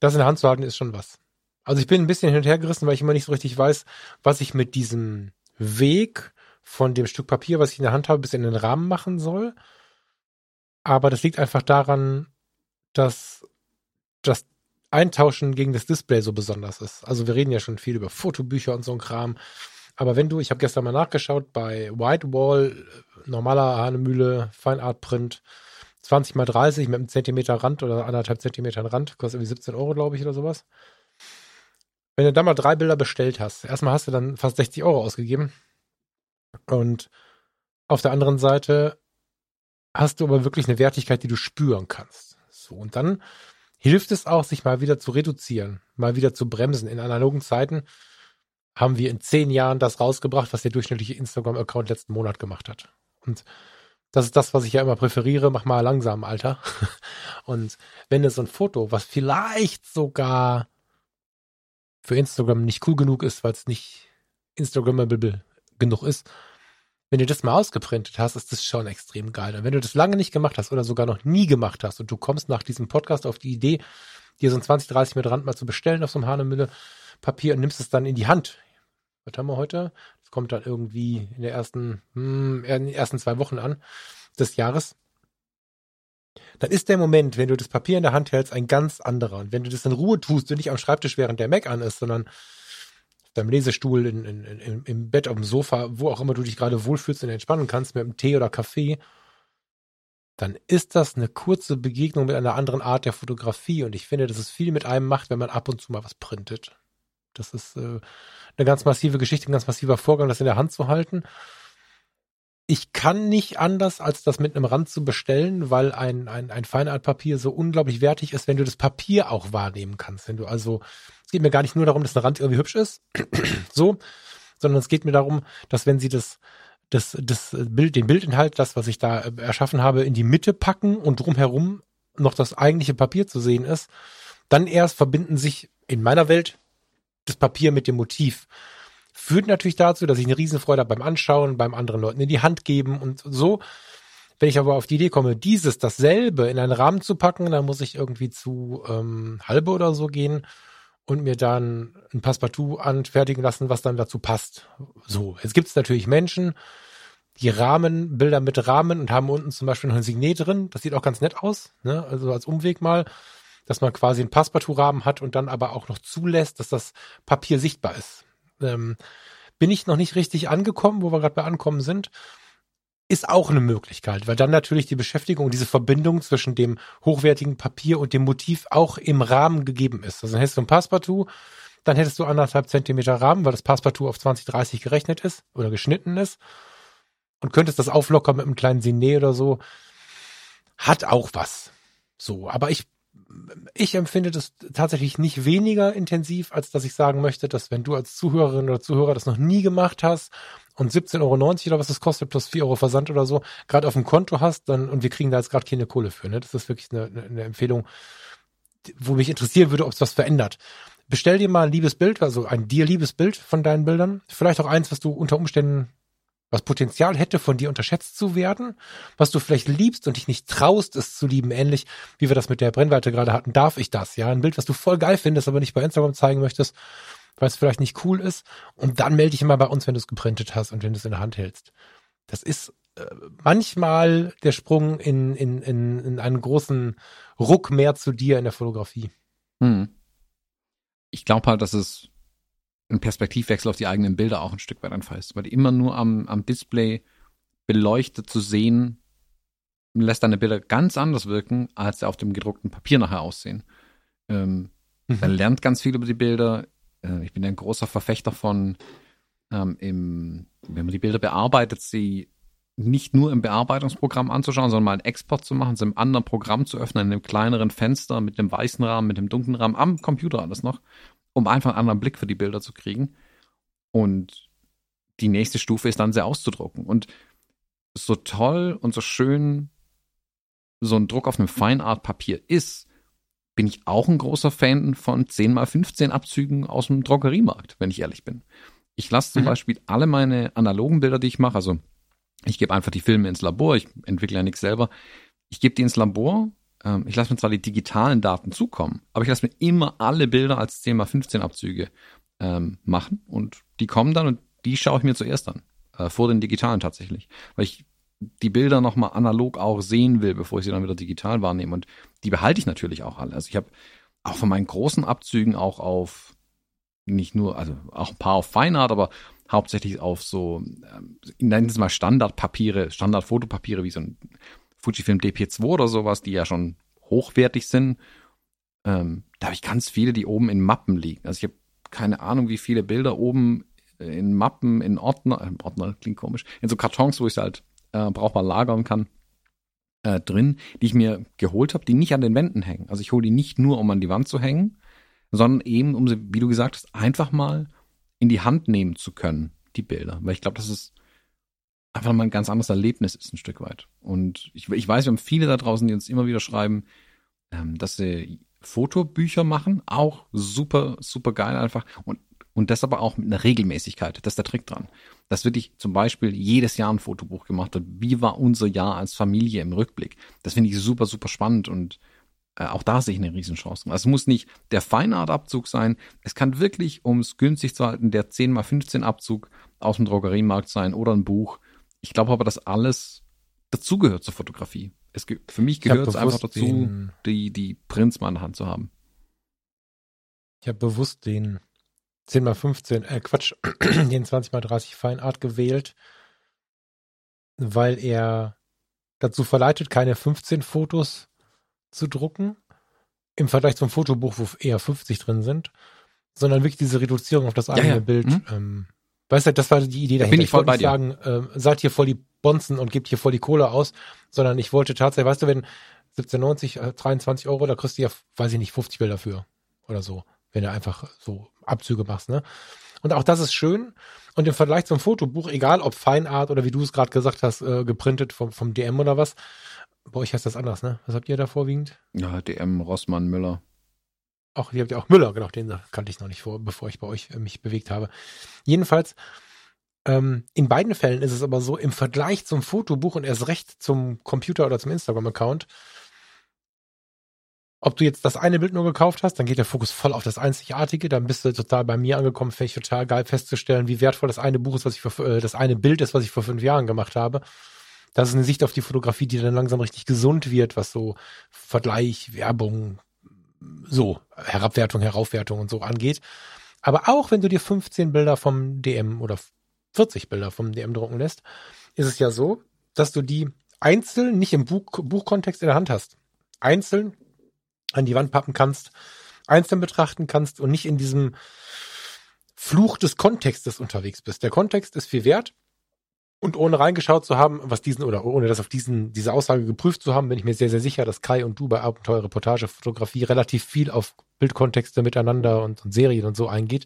das in der Hand zu halten ist schon was. Also ich bin ein bisschen hin und her gerissen, weil ich immer nicht so richtig weiß, was ich mit diesem Weg von dem Stück Papier, was ich in der Hand habe, bis in den Rahmen machen soll. Aber das liegt einfach daran, dass das Eintauschen gegen das Display so besonders ist. Also wir reden ja schon viel über Fotobücher und so ein Kram. Aber wenn du, ich habe gestern mal nachgeschaut, bei Whitewall, normaler Hahnemühle, Fine Art Print, 20 mal 30 mit einem Zentimeter Rand oder anderthalb Zentimetern Rand, kostet irgendwie 17 Euro, glaube ich, oder sowas. Wenn du da mal drei Bilder bestellt hast, erstmal hast du dann fast 60 Euro ausgegeben. Und auf der anderen Seite hast du aber wirklich eine Wertigkeit, die du spüren kannst. So, und dann hilft es auch, sich mal wieder zu reduzieren, mal wieder zu bremsen. In analogen Zeiten haben wir in zehn Jahren das rausgebracht, was der durchschnittliche Instagram-Account letzten Monat gemacht hat. Und das ist das, was ich ja immer präferiere. Mach mal langsam, Alter. Und wenn es so ein Foto, was vielleicht sogar für Instagram nicht cool genug ist, weil es nicht Instagrammable genug ist, wenn du das mal ausgeprintet hast, ist das schon extrem geil. Und wenn du das lange nicht gemacht hast oder sogar noch nie gemacht hast und du kommst nach diesem Podcast auf die Idee, dir so ein 20, 30 mit Rand mal zu bestellen auf so einem Hanemülle Papier und nimmst es dann in die Hand. Was haben wir heute? Das kommt dann irgendwie in der ersten, hm, in den ersten zwei Wochen an des Jahres. Dann ist der Moment, wenn du das Papier in der Hand hältst, ein ganz anderer. Und wenn du das in Ruhe tust und nicht am Schreibtisch während der Mac an ist, sondern deinem Lesestuhl, in, in, in, im Bett, auf dem Sofa, wo auch immer du dich gerade wohlfühlst und entspannen kannst, mit einem Tee oder Kaffee, dann ist das eine kurze Begegnung mit einer anderen Art der Fotografie. Und ich finde, dass es viel mit einem macht, wenn man ab und zu mal was printet. Das ist äh, eine ganz massive Geschichte, ein ganz massiver Vorgang, das in der Hand zu halten ich kann nicht anders, als das mit einem Rand zu bestellen, weil ein, ein, ein Feinartpapier so unglaublich wertig ist, wenn du das Papier auch wahrnehmen kannst. Wenn du also, geht mir gar nicht nur darum, dass ein Rand irgendwie hübsch ist, so, sondern es geht mir darum, dass wenn sie das, das, das Bild, den Bildinhalt, das, was ich da äh, erschaffen habe, in die Mitte packen und drumherum noch das eigentliche Papier zu sehen ist, dann erst verbinden sich in meiner Welt das Papier mit dem Motiv führt natürlich dazu, dass ich eine Riesenfreude habe beim Anschauen, beim anderen Leuten in die Hand geben und so. Wenn ich aber auf die Idee komme, dieses, dasselbe in einen Rahmen zu packen, dann muss ich irgendwie zu ähm, halbe oder so gehen und mir dann ein Passepartout anfertigen lassen, was dann dazu passt. So, jetzt gibt es natürlich Menschen, die Rahmen, Bilder mit Rahmen und haben unten zum Beispiel noch ein Signet drin. Das sieht auch ganz nett aus, ne? also als Umweg mal, dass man quasi einen Passepartout-Rahmen hat und dann aber auch noch zulässt, dass das Papier sichtbar ist. Ähm, bin ich noch nicht richtig angekommen, wo wir gerade bei Ankommen sind ist auch eine Möglichkeit, weil dann natürlich die Beschäftigung, diese Verbindung zwischen dem hochwertigen Papier und dem Motiv auch im Rahmen gegeben ist. Also dann hättest du ein Passepartout, dann hättest du anderthalb Zentimeter Rahmen, weil das Passepartout auf 20, 30 gerechnet ist oder geschnitten ist und könntest das auflockern mit einem kleinen Siné oder so. Hat auch was. So, aber ich ich empfinde das tatsächlich nicht weniger intensiv, als dass ich sagen möchte, dass wenn du als Zuhörerin oder Zuhörer das noch nie gemacht hast und 17,90 Euro oder was das kostet, plus 4 Euro Versand oder so, gerade auf dem Konto hast, dann, und wir kriegen da jetzt gerade keine Kohle für, ne? Das ist wirklich eine, eine Empfehlung, wo mich interessieren würde, ob es was verändert. Bestell dir mal ein liebes Bild, also ein dir liebes Bild von deinen Bildern. Vielleicht auch eins, was du unter Umständen was Potenzial hätte, von dir unterschätzt zu werden, was du vielleicht liebst und dich nicht traust, es zu lieben, ähnlich wie wir das mit der Brennweite gerade hatten, darf ich das, ja, ein Bild, was du voll geil findest, aber nicht bei Instagram zeigen möchtest, weil es vielleicht nicht cool ist und dann melde dich immer bei uns, wenn du es geprintet hast und wenn du es in der Hand hältst. Das ist äh, manchmal der Sprung in, in, in, in einen großen Ruck mehr zu dir in der Fotografie. Hm. Ich glaube halt, dass es ein Perspektivwechsel auf die eigenen Bilder auch ein Stück weit einfach ist, weil immer nur am, am Display beleuchtet zu sehen, lässt deine Bilder ganz anders wirken, als sie auf dem gedruckten Papier nachher aussehen. Ähm, mhm. Man lernt ganz viel über die Bilder. Äh, ich bin ein großer Verfechter von, ähm, im, wenn man die Bilder bearbeitet, sie nicht nur im Bearbeitungsprogramm anzuschauen, sondern mal einen Export zu machen, sie im anderen Programm zu öffnen, in einem kleineren Fenster mit dem weißen Rahmen, mit dem dunklen Rahmen, am Computer alles noch um einfach einen anderen Blick für die Bilder zu kriegen. Und die nächste Stufe ist dann sie auszudrucken. Und so toll und so schön so ein Druck auf einem Feinart-Papier ist, bin ich auch ein großer Fan von 10 x 15 Abzügen aus dem Drogeriemarkt, wenn ich ehrlich bin. Ich lasse zum mhm. Beispiel alle meine analogen Bilder, die ich mache, also ich gebe einfach die Filme ins Labor, ich entwickle ja nichts selber. Ich gebe die ins Labor ähm, ich lasse mir zwar die digitalen Daten zukommen, aber ich lasse mir immer alle Bilder als 10 x 15 Abzüge ähm, machen und die kommen dann und die schaue ich mir zuerst an. Äh, vor den digitalen tatsächlich. Weil ich die Bilder nochmal analog auch sehen will, bevor ich sie dann wieder digital wahrnehme. Und die behalte ich natürlich auch alle. Also ich habe auch von meinen großen Abzügen auch auf nicht nur, also auch ein paar auf Feinart, aber hauptsächlich auf so, ähm, nennen Sie mal Standardpapiere, Standardfotopapiere wie so ein Fujifilm DP2 oder sowas, die ja schon hochwertig sind. Ähm, da habe ich ganz viele, die oben in Mappen liegen. Also ich habe keine Ahnung, wie viele Bilder oben in Mappen, in Ordner, äh, Ordner klingt komisch, in so Kartons, wo ich es halt äh, brauchbar lagern kann, äh, drin, die ich mir geholt habe, die nicht an den Wänden hängen. Also ich hole die nicht nur, um an die Wand zu hängen, sondern eben, um sie, wie du gesagt hast, einfach mal in die Hand nehmen zu können, die Bilder. Weil ich glaube, das ist einfach mal ein ganz anderes Erlebnis ist, ein Stück weit. Und ich, ich weiß, wir haben viele da draußen, die uns immer wieder schreiben, ähm, dass sie Fotobücher machen, auch super, super geil einfach. Und, und das aber auch mit einer Regelmäßigkeit. Das ist der Trick dran. Dass wirklich zum Beispiel jedes Jahr ein Fotobuch gemacht wird. Wie war unser Jahr als Familie im Rückblick? Das finde ich super, super spannend und äh, auch da sehe ich eine Riesenchance. Also es muss nicht der Feinart-Abzug sein. Es kann wirklich, um es günstig zu halten, der 10 x 15 Abzug aus dem Drogeriemarkt sein oder ein Buch ich glaube aber, dass alles dazugehört zur Fotografie. Es, für mich gehört es einfach dazu, den, die, die Prints mal in der Hand zu haben. Ich habe bewusst den 10x15, äh Quatsch, den 20x30 Feinart gewählt, weil er dazu verleitet, keine 15 Fotos zu drucken, im Vergleich zum Fotobuch, wo eher 50 drin sind, sondern wirklich diese Reduzierung auf das eigene ja, ja. Bild mhm. ähm, Weißt du, das war die Idee dahinter. Bin ich voll ich bei dir. sagen, äh, seid hier voll die Bonzen und gebt hier voll die Kohle aus, sondern ich wollte tatsächlich, weißt du, wenn 1790, äh, 23 Euro, da kriegst du ja, weiß ich nicht, 50 Bilder für oder so, wenn du einfach so Abzüge machst, ne? Und auch das ist schön. Und im Vergleich zum Fotobuch, egal ob Feinart oder wie du es gerade gesagt hast, äh, geprintet vom, vom DM oder was, bei euch heißt das anders, ne? Was habt ihr da vorwiegend? Ja, DM, Rossmann, Müller. Auch, ihr habt ja auch Müller, genau, den kannte ich noch nicht vor, bevor ich bei euch äh, mich bewegt habe. Jedenfalls, ähm, in beiden Fällen ist es aber so, im Vergleich zum Fotobuch und erst recht zum Computer oder zum Instagram-Account, ob du jetzt das eine Bild nur gekauft hast, dann geht der Fokus voll auf das Einzigartige, dann bist du total bei mir angekommen, finde ich total geil festzustellen, wie wertvoll das eine Buch ist, was ich vor, äh, das eine Bild ist, was ich vor fünf Jahren gemacht habe. Das ist eine Sicht auf die Fotografie, die dann langsam richtig gesund wird, was so Vergleich, Werbung, so Herabwertung, Heraufwertung und so angeht. Aber auch wenn du dir 15 Bilder vom DM oder 40 Bilder vom DM drucken lässt, ist es ja so, dass du die einzeln nicht im Buch, Buchkontext in der Hand hast. Einzeln an die Wand pappen kannst, einzeln betrachten kannst und nicht in diesem Fluch des Kontextes unterwegs bist. Der Kontext ist viel wert. Und ohne reingeschaut zu haben, was diesen oder ohne das auf diesen, diese Aussage geprüft zu haben, bin ich mir sehr, sehr sicher, dass Kai und du bei Abenteuer Reportage Fotografie relativ viel auf Bildkontexte miteinander und, und Serien und so eingeht,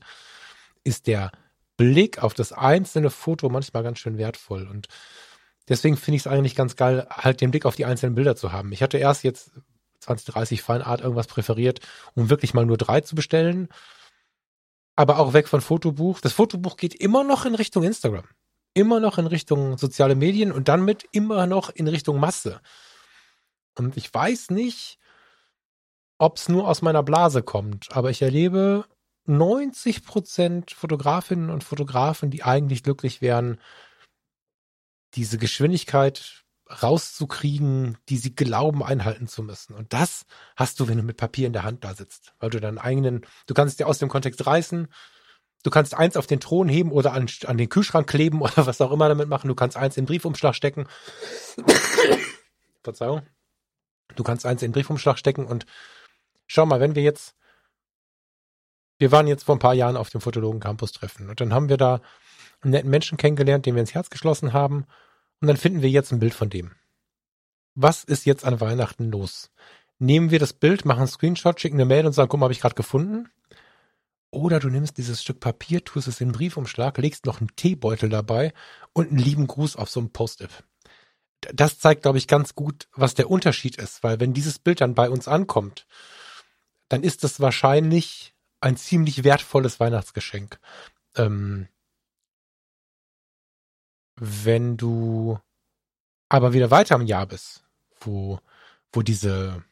ist der Blick auf das einzelne Foto manchmal ganz schön wertvoll. Und deswegen finde ich es eigentlich ganz geil, halt den Blick auf die einzelnen Bilder zu haben. Ich hatte erst jetzt 20, 30 Fine Art irgendwas präferiert, um wirklich mal nur drei zu bestellen. Aber auch weg von Fotobuch. Das Fotobuch geht immer noch in Richtung Instagram immer noch in Richtung soziale Medien und dann mit immer noch in Richtung Masse. Und ich weiß nicht, ob es nur aus meiner Blase kommt, aber ich erlebe 90 Prozent Fotografinnen und Fotografen, die eigentlich glücklich wären, diese Geschwindigkeit rauszukriegen, die sie glauben einhalten zu müssen. Und das hast du, wenn du mit Papier in der Hand da sitzt, weil du deinen eigenen, du kannst dir aus dem Kontext reißen, Du kannst eins auf den Thron heben oder an, an den Kühlschrank kleben oder was auch immer damit machen. Du kannst eins in den Briefumschlag stecken. Verzeihung. Du kannst eins in den Briefumschlag stecken und schau mal, wenn wir jetzt, wir waren jetzt vor ein paar Jahren auf dem Fotologen Campus Treffen und dann haben wir da einen netten Menschen kennengelernt, den wir ins Herz geschlossen haben und dann finden wir jetzt ein Bild von dem. Was ist jetzt an Weihnachten los? Nehmen wir das Bild, machen einen Screenshot, schicken eine Mail und sagen, guck mal, habe ich gerade gefunden. Oder du nimmst dieses Stück Papier, tust es in den Briefumschlag, legst noch einen Teebeutel dabei und einen lieben Gruß auf so einem Post-it. Das zeigt, glaube ich, ganz gut, was der Unterschied ist, weil wenn dieses Bild dann bei uns ankommt, dann ist es wahrscheinlich ein ziemlich wertvolles Weihnachtsgeschenk. Ähm, wenn du aber wieder weiter im Jahr bist, wo, wo diese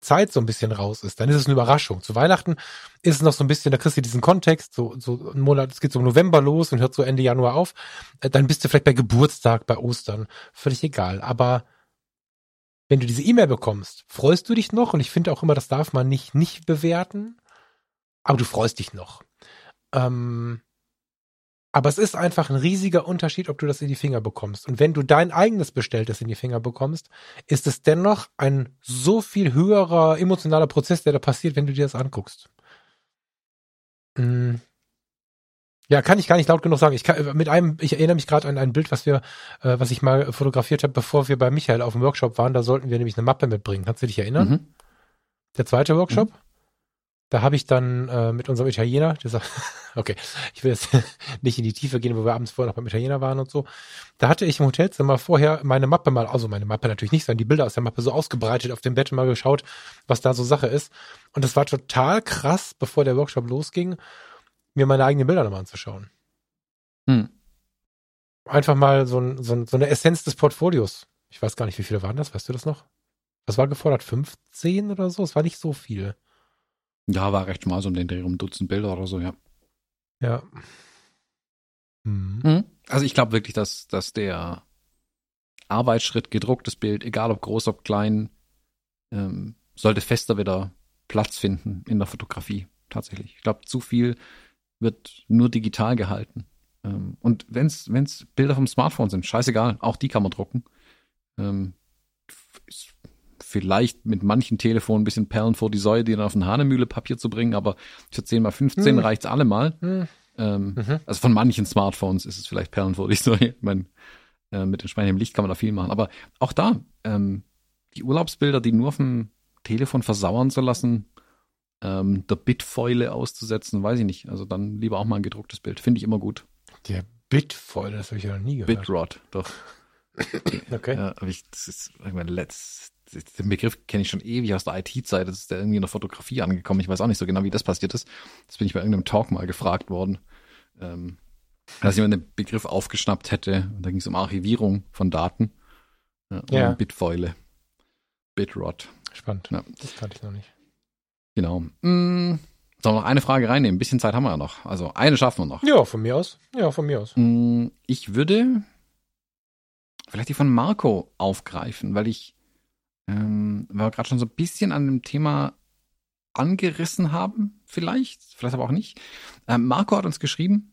Zeit so ein bisschen raus ist, dann ist es eine Überraschung. Zu Weihnachten ist es noch so ein bisschen, da kriegst du diesen Kontext, so, so ein Monat, es geht so im November los und hört so Ende Januar auf. Äh, dann bist du vielleicht bei Geburtstag, bei Ostern, völlig egal. Aber wenn du diese E-Mail bekommst, freust du dich noch und ich finde auch immer, das darf man nicht nicht bewerten, aber du freust dich noch. Ähm, aber es ist einfach ein riesiger Unterschied, ob du das in die Finger bekommst. Und wenn du dein eigenes Bestelltes in die Finger bekommst, ist es dennoch ein so viel höherer emotionaler Prozess, der da passiert, wenn du dir das anguckst. Hm. Ja, kann ich gar nicht laut genug sagen. Ich kann, mit einem, ich erinnere mich gerade an ein Bild, was wir, äh, was ich mal fotografiert habe, bevor wir bei Michael auf dem Workshop waren. Da sollten wir nämlich eine Mappe mitbringen. Kannst du dich erinnern? Mhm. Der zweite Workshop? Mhm. Da habe ich dann äh, mit unserem Italiener, der sagt, okay, ich will jetzt nicht in die Tiefe gehen, wo wir abends vorher noch beim Italiener waren und so. Da hatte ich im Hotelzimmer vorher meine Mappe mal, also meine Mappe natürlich nicht, sondern die Bilder aus der Mappe so ausgebreitet auf dem Bett mal geschaut, was da so Sache ist. Und das war total krass, bevor der Workshop losging, mir meine eigenen Bilder nochmal anzuschauen. Hm. Einfach mal so, ein, so, ein, so eine Essenz des Portfolios. Ich weiß gar nicht, wie viele waren das, weißt du das noch? Was war gefordert? 15 oder so? Es war nicht so viel. Ja, war recht mal so um den Dreh um Dutzend Bilder oder so, ja. Ja. Mhm. mhm. Also ich glaube wirklich, dass, dass der Arbeitsschritt, gedrucktes Bild, egal ob groß, ob klein, ähm, sollte fester wieder Platz finden in der Fotografie. Tatsächlich. Ich glaube, zu viel wird nur digital gehalten. Ähm, und wenn es Bilder vom Smartphone sind, scheißegal, auch die kann man drucken. Ähm, vielleicht mit manchen Telefonen ein bisschen Perlen vor die Säue, die dann auf ein Hanemühle Papier zu bringen, aber für 10 mal 15 hm. reicht's allemal. Hm. Ähm, mhm. Also von manchen Smartphones ist es vielleicht Perlen vor die Säue. Ich meine, äh, mit entsprechendem Licht kann man da viel machen. Aber auch da, ähm, die Urlaubsbilder, die nur auf dem Telefon versauern zu lassen, ähm, der Bitfäule auszusetzen, weiß ich nicht. Also dann lieber auch mal ein gedrucktes Bild. Finde ich immer gut. Der Bitfäule, das habe ich ja noch nie gehört. Bitrot, doch. okay. Ja, ich, das ist, ich meine, letzt, den Begriff kenne ich schon ewig aus der IT-Zeit. Das ist der irgendwie in der Fotografie angekommen. Ich weiß auch nicht so genau, wie das passiert ist. Das bin ich bei irgendeinem Talk mal gefragt worden. Ähm, dass jemand den Begriff aufgeschnappt hätte. Und da ging es um Archivierung von Daten. Ja, ja. Bitfäule. Bitrot. Spannend. Ja. Das kannte ich noch nicht. Genau. Hm, sollen wir noch eine Frage reinnehmen? Ein bisschen Zeit haben wir ja noch. Also eine schaffen wir noch. Ja, von mir aus. Ja, von mir aus. Hm, ich würde vielleicht die von Marco aufgreifen, weil ich ähm, war gerade schon so ein bisschen an dem Thema angerissen haben, vielleicht, vielleicht aber auch nicht. Ähm, Marco hat uns geschrieben,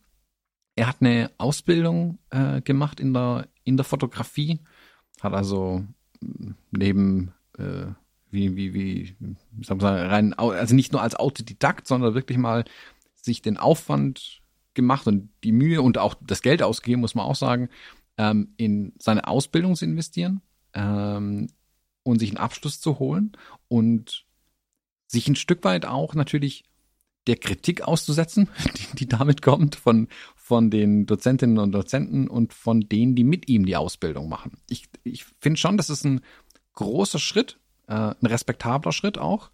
er hat eine Ausbildung äh, gemacht in der, in der Fotografie, hat also neben, äh, wie, wie, wie, sagen wir mal, rein, also nicht nur als Autodidakt, sondern wirklich mal sich den Aufwand gemacht und die Mühe und auch das Geld ausgegeben, muss man auch sagen, ähm, in seine Ausbildung zu investieren ähm, und sich einen Abschluss zu holen und sich ein Stück weit auch natürlich der Kritik auszusetzen, die, die damit kommt von, von den Dozentinnen und Dozenten und von denen, die mit ihm die Ausbildung machen. Ich, ich finde schon, das ist ein großer Schritt, äh, ein respektabler Schritt auch.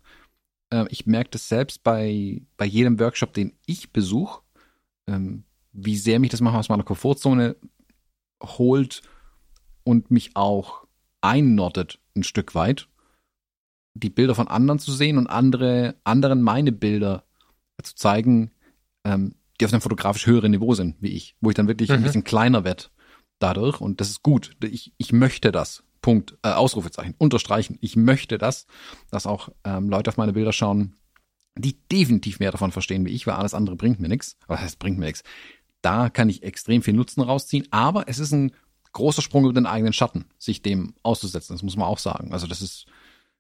Äh, ich merke das selbst bei, bei jedem Workshop, den ich besuche, ähm, wie sehr mich das manchmal aus meiner Komfortzone holt und mich auch einnordet ein Stück weit, die Bilder von anderen zu sehen und andere, anderen meine Bilder zu zeigen, ähm, die auf einem fotografisch höheren Niveau sind, wie ich, wo ich dann wirklich mhm. ein bisschen kleiner werde dadurch und das ist gut. Ich, ich möchte das. Punkt, äh, Ausrufezeichen, unterstreichen. Ich möchte das, dass auch ähm, Leute auf meine Bilder schauen, die definitiv mehr davon verstehen wie ich, weil alles andere bringt mir nichts. Was heißt, bringt mir nichts. Da kann ich extrem viel Nutzen rausziehen, aber es ist ein großer Sprung über den eigenen Schatten, sich dem auszusetzen. Das muss man auch sagen. Also das ist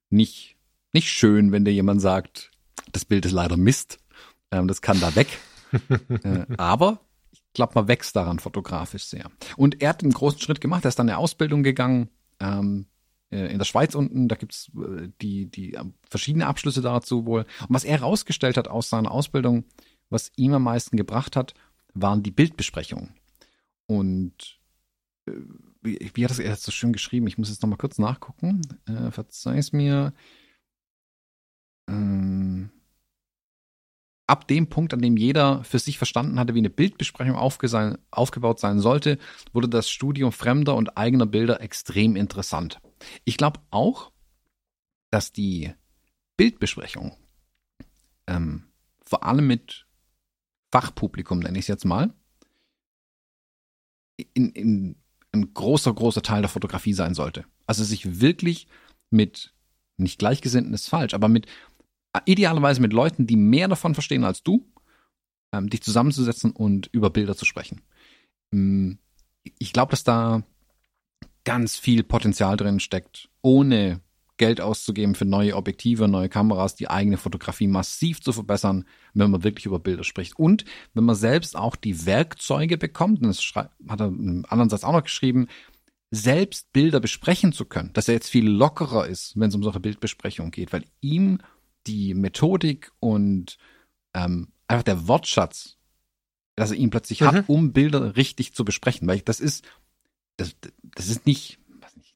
nicht, nicht schön, wenn dir jemand sagt, das Bild ist leider Mist. Ähm, das kann da weg. äh, aber ich glaube, man wächst daran fotografisch sehr. Und er hat einen großen Schritt gemacht. Er ist dann eine Ausbildung gegangen ähm, äh, in der Schweiz unten. Da gibt's äh, die, die äh, verschiedene Abschlüsse dazu wohl. Und was er herausgestellt hat aus seiner Ausbildung, was ihm am meisten gebracht hat, waren die Bildbesprechungen. Und wie, wie hat das er so schön geschrieben? Ich muss jetzt noch mal kurz nachgucken. Äh, verzeih's mir. Ähm, ab dem Punkt, an dem jeder für sich verstanden hatte, wie eine Bildbesprechung aufgebaut sein sollte, wurde das Studium fremder und eigener Bilder extrem interessant. Ich glaube auch, dass die Bildbesprechung ähm, vor allem mit Fachpublikum, nenne ich es jetzt mal, in, in ein großer, großer Teil der Fotografie sein sollte. Also sich wirklich mit, nicht Gleichgesinnten ist falsch, aber mit idealerweise mit Leuten, die mehr davon verstehen als du, ähm, dich zusammenzusetzen und über Bilder zu sprechen. Ähm, ich glaube, dass da ganz viel Potenzial drin steckt, ohne Geld auszugeben für neue Objektive, neue Kameras, die eigene Fotografie massiv zu verbessern, wenn man wirklich über Bilder spricht. Und wenn man selbst auch die Werkzeuge bekommt, und das hat er im anderen Satz auch noch geschrieben, selbst Bilder besprechen zu können, dass er jetzt viel lockerer ist, wenn es um solche Bildbesprechungen geht, weil ihm die Methodik und ähm, einfach der Wortschatz, dass er ihn plötzlich mhm. hat, um Bilder richtig zu besprechen. Weil das ist, das, das ist nicht,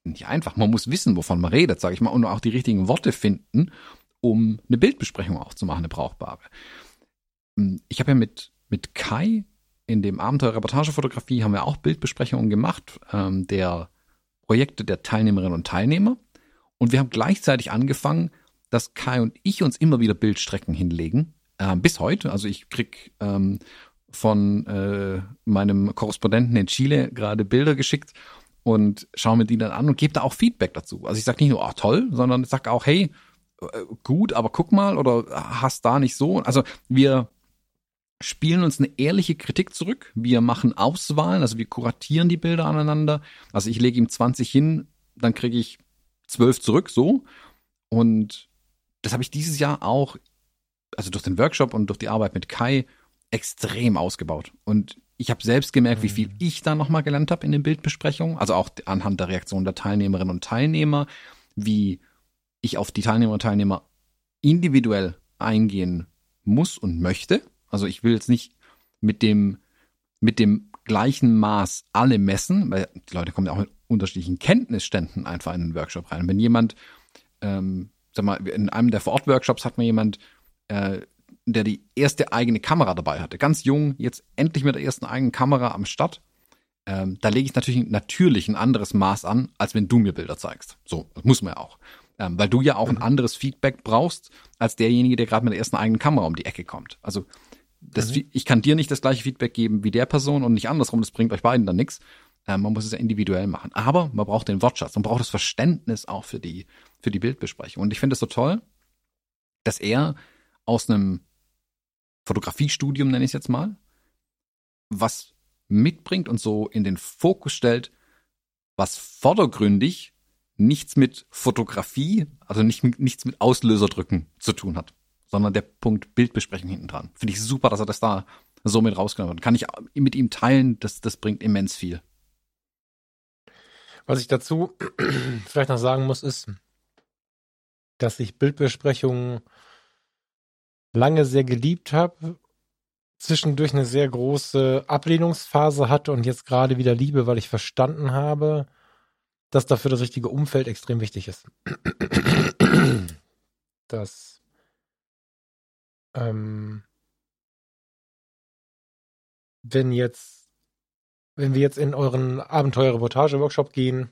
nicht einfach. Man muss wissen, wovon man redet, sage ich mal, und auch die richtigen Worte finden, um eine Bildbesprechung auch zu machen, eine brauchbare. Hm, ich habe ja mit, mit Kai in dem Abenteuer Reportagefotografie haben wir auch Bildbesprechungen gemacht, ähm, der Projekte der Teilnehmerinnen und Teilnehmer. Und wir haben gleichzeitig angefangen, dass Kai und ich uns immer wieder Bildstrecken hinlegen. Äh, bis heute. Also ich krieg ähm, von äh, meinem Korrespondenten in Chile gerade Bilder geschickt und schaue mir die dann an und gebe da auch Feedback dazu. Also ich sage nicht nur, ach toll, sondern ich sage auch, hey, äh, gut, aber guck mal oder hast da nicht so. Also wir spielen uns eine ehrliche Kritik zurück. Wir machen Auswahlen, also wir kuratieren die Bilder aneinander. Also ich lege ihm 20 hin, dann kriege ich 12 zurück, so. Und das habe ich dieses Jahr auch, also durch den Workshop und durch die Arbeit mit Kai, extrem ausgebaut. Und ich habe selbst gemerkt, wie viel mhm. ich da nochmal gelernt habe in den Bildbesprechungen, also auch anhand der Reaktion der Teilnehmerinnen und Teilnehmer, wie ich auf die Teilnehmerinnen und Teilnehmer individuell eingehen muss und möchte. Also ich will jetzt nicht mit dem, mit dem gleichen Maß alle messen, weil die Leute kommen ja auch mit unterschiedlichen Kenntnisständen einfach in den Workshop rein. Und wenn jemand ähm, sag mal, in einem der Vor-Ort-Workshops hat mir jemand, äh, der die erste eigene Kamera dabei hatte, ganz jung, jetzt endlich mit der ersten eigenen Kamera am Start. Ähm, da lege ich natürlich natürlich ein anderes Maß an, als wenn du mir Bilder zeigst. So, das muss man ja auch. Ähm, weil du ja auch ein mhm. anderes Feedback brauchst, als derjenige, der gerade mit der ersten eigenen Kamera um die Ecke kommt. Also das, mhm. ich kann dir nicht das gleiche Feedback geben wie der Person und nicht andersrum, das bringt euch beiden dann nichts. Ähm, man muss es ja individuell machen. Aber man braucht den Wortschatz, man braucht das Verständnis auch für die, für die Bildbesprechung. Und ich finde es so toll, dass er aus einem Fotografiestudium, nenne ich es jetzt mal, was mitbringt und so in den Fokus stellt, was vordergründig nichts mit Fotografie, also nicht, nichts mit Auslöserdrücken zu tun hat, sondern der Punkt Bildbesprechung hinten dran. Finde ich super, dass er das da so mit rausgenommen hat. Kann ich mit ihm teilen, das, das bringt immens viel. Was ich dazu vielleicht noch sagen muss, ist, dass ich Bildbesprechungen lange sehr geliebt habe, zwischendurch eine sehr große Ablehnungsphase hatte und jetzt gerade wieder liebe, weil ich verstanden habe, dass dafür das richtige Umfeld extrem wichtig ist. dass ähm, wenn jetzt, wenn wir jetzt in euren Abenteuer-Reportage-Workshop gehen,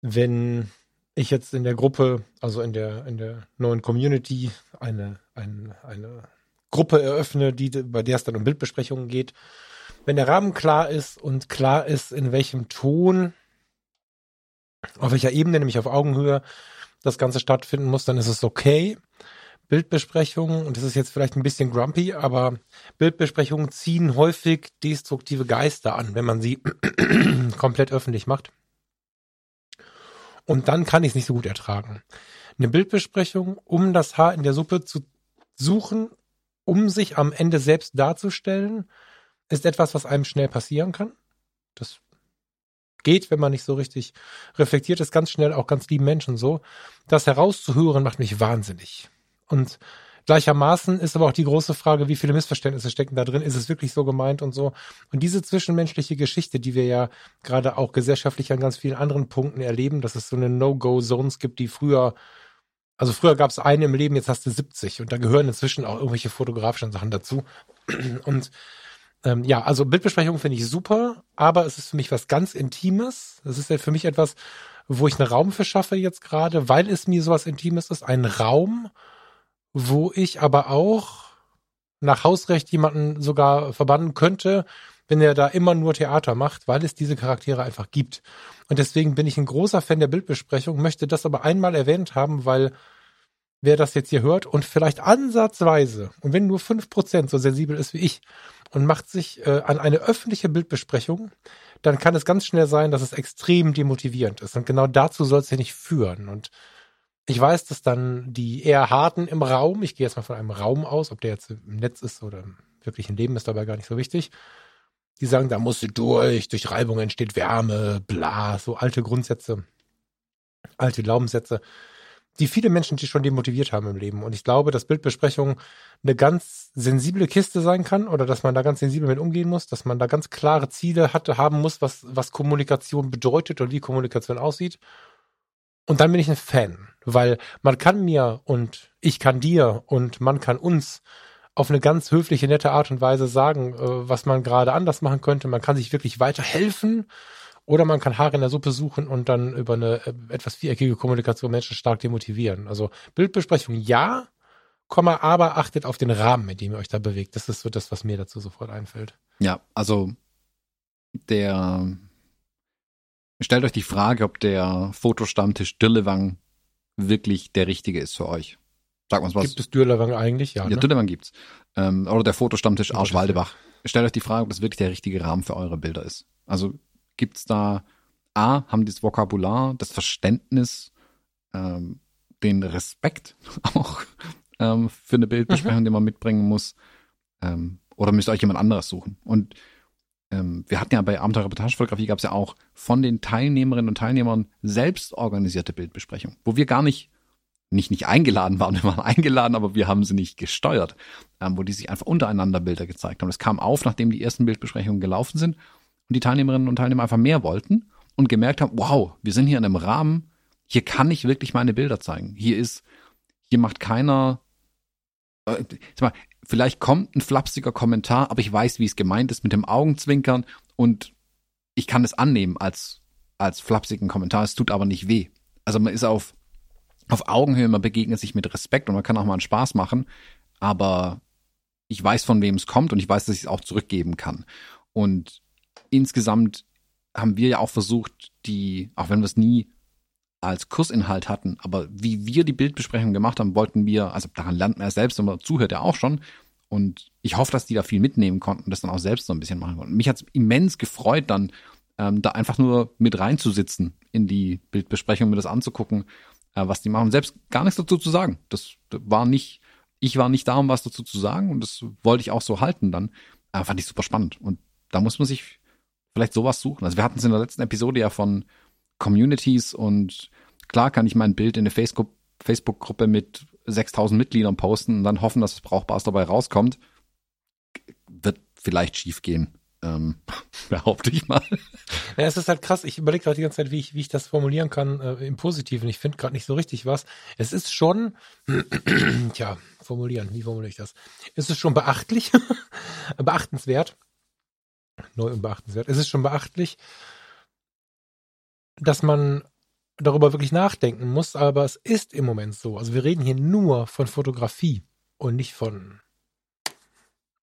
wenn ich jetzt in der Gruppe, also in der, in der neuen Community, eine, eine, eine Gruppe eröffne, die, bei der es dann um Bildbesprechungen geht. Wenn der Rahmen klar ist und klar ist, in welchem Ton, auf welcher Ebene, nämlich auf Augenhöhe, das Ganze stattfinden muss, dann ist es okay. Bildbesprechungen, und das ist jetzt vielleicht ein bisschen grumpy, aber Bildbesprechungen ziehen häufig destruktive Geister an, wenn man sie komplett öffentlich macht. Und dann kann ich es nicht so gut ertragen. Eine Bildbesprechung, um das Haar in der Suppe zu suchen, um sich am Ende selbst darzustellen, ist etwas, was einem schnell passieren kann. Das geht, wenn man nicht so richtig reflektiert ist, ganz schnell auch ganz lieben Menschen so. Das herauszuhören macht mich wahnsinnig. Und Gleichermaßen ist aber auch die große Frage, wie viele Missverständnisse stecken da drin? Ist es wirklich so gemeint und so? Und diese zwischenmenschliche Geschichte, die wir ja gerade auch gesellschaftlich an ganz vielen anderen Punkten erleben, dass es so eine No-Go-Zones gibt, die früher, also früher gab es eine im Leben, jetzt hast du 70 und da gehören inzwischen auch irgendwelche fotografischen Sachen dazu. Und ähm, ja, also Bildbesprechung finde ich super, aber es ist für mich was ganz Intimes. Es ist ja für mich etwas, wo ich einen Raum für schaffe jetzt gerade, weil es mir sowas Intimes ist, ein Raum, wo ich aber auch nach Hausrecht jemanden sogar verbannen könnte, wenn er da immer nur Theater macht, weil es diese Charaktere einfach gibt. Und deswegen bin ich ein großer Fan der Bildbesprechung, möchte das aber einmal erwähnt haben, weil wer das jetzt hier hört und vielleicht ansatzweise, und wenn nur fünf Prozent so sensibel ist wie ich und macht sich äh, an eine öffentliche Bildbesprechung, dann kann es ganz schnell sein, dass es extrem demotivierend ist. Und genau dazu soll es ja nicht führen. Und ich weiß, dass dann die eher harten im Raum, ich gehe jetzt mal von einem Raum aus, ob der jetzt im Netz ist oder im wirklichen Leben, ist dabei gar nicht so wichtig. Die sagen, da musst du durch, durch Reibung entsteht Wärme, bla, so alte Grundsätze, alte Glaubenssätze, die viele Menschen die schon demotiviert haben im Leben. Und ich glaube, dass Bildbesprechung eine ganz sensible Kiste sein kann oder dass man da ganz sensibel mit umgehen muss, dass man da ganz klare Ziele hatte, haben muss, was, was Kommunikation bedeutet und wie Kommunikation aussieht. Und dann bin ich ein Fan weil man kann mir und ich kann dir und man kann uns auf eine ganz höfliche, nette Art und Weise sagen, äh, was man gerade anders machen könnte. Man kann sich wirklich weiterhelfen oder man kann Haare in der Suppe suchen und dann über eine äh, etwas viereckige Kommunikation Menschen stark demotivieren. Also Bildbesprechung ja, aber achtet auf den Rahmen, in dem ihr euch da bewegt. Das ist so das, was mir dazu sofort einfällt. Ja, also der stellt euch die Frage, ob der Fotostammtisch Dirlewang wirklich der richtige ist für euch. Sag mal was. Gibt es Dürlewang eigentlich? Ja, ja ne? Dürlewang gibt's. Ähm, oder der Fotostammtisch Arsch-Waldebach. Stellt euch die Frage, ob das wirklich der richtige Rahmen für eure Bilder ist. Also gibt's da A, haben die das Vokabular, das Verständnis, ähm, den Respekt auch ähm, für eine Bildbesprechung, mhm. die man mitbringen muss. Ähm, oder müsst ihr euch jemand anderes suchen? Und ähm, wir hatten ja bei Abenteuer-Reportagefotografie gab es ja auch von den Teilnehmerinnen und Teilnehmern selbst organisierte Bildbesprechungen, wo wir gar nicht nicht nicht eingeladen waren, wir waren eingeladen, aber wir haben sie nicht gesteuert, ähm, wo die sich einfach untereinander Bilder gezeigt haben. Das kam auf, nachdem die ersten Bildbesprechungen gelaufen sind und die Teilnehmerinnen und Teilnehmer einfach mehr wollten und gemerkt haben, wow, wir sind hier in einem Rahmen, hier kann ich wirklich meine Bilder zeigen. Hier ist, hier macht keiner, mal, vielleicht kommt ein flapsiger Kommentar, aber ich weiß, wie es gemeint ist mit dem Augenzwinkern und ich kann es annehmen als, als flapsigen Kommentar. Es tut aber nicht weh. Also man ist auf, auf Augenhöhe, man begegnet sich mit Respekt und man kann auch mal einen Spaß machen, aber ich weiß, von wem es kommt und ich weiß, dass ich es auch zurückgeben kann. Und insgesamt haben wir ja auch versucht, die, auch wenn wir es nie als Kursinhalt hatten, aber wie wir die Bildbesprechung gemacht haben, wollten wir, also daran lernt man ja selbst, wenn man zuhört, ja auch schon. Und ich hoffe, dass die da viel mitnehmen konnten und das dann auch selbst so ein bisschen machen konnten. Mich hat es immens gefreut, dann ähm, da einfach nur mit reinzusitzen in die Bildbesprechung, mir das anzugucken, äh, was die machen. Selbst gar nichts dazu zu sagen. Das, war nicht, ich war nicht da, um was dazu zu sagen und das wollte ich auch so halten dann. Äh, fand ich super spannend. Und da muss man sich vielleicht sowas suchen. Also wir hatten es in der letzten Episode ja von Communities und klar kann ich mein Bild in eine Facebook-Gruppe mit 6000 Mitgliedern posten und dann hoffen, dass es Brauchbares dabei rauskommt. Wird vielleicht schief gehen. Ähm, behaupte ich mal. Ja, es ist halt krass. Ich überlege gerade die ganze Zeit, wie ich, wie ich das formulieren kann äh, im Positiven. Ich finde gerade nicht so richtig was. Es ist schon, tja, formulieren, wie formuliere ich das? Es ist schon beachtlich, beachtenswert, neu und beachtenswert. Es ist schon beachtlich, dass man darüber wirklich nachdenken muss, aber es ist im Moment so. Also wir reden hier nur von Fotografie und nicht von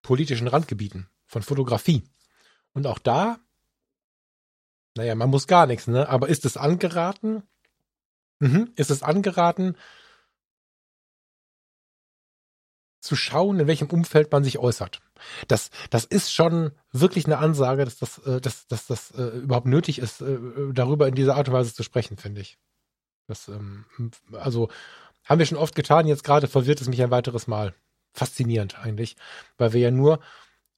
politischen Randgebieten, von Fotografie. Und auch da, naja, man muss gar nichts, ne? Aber ist es angeraten? Mhm. Ist es angeraten, zu schauen, in welchem Umfeld man sich äußert. Das, das ist schon wirklich eine Ansage, dass das, äh, dass, dass das äh, überhaupt nötig ist, äh, darüber in dieser Art und Weise zu sprechen, finde ich. Das, ähm, also haben wir schon oft getan, jetzt gerade verwirrt es mich ein weiteres Mal. Faszinierend eigentlich, weil wir ja nur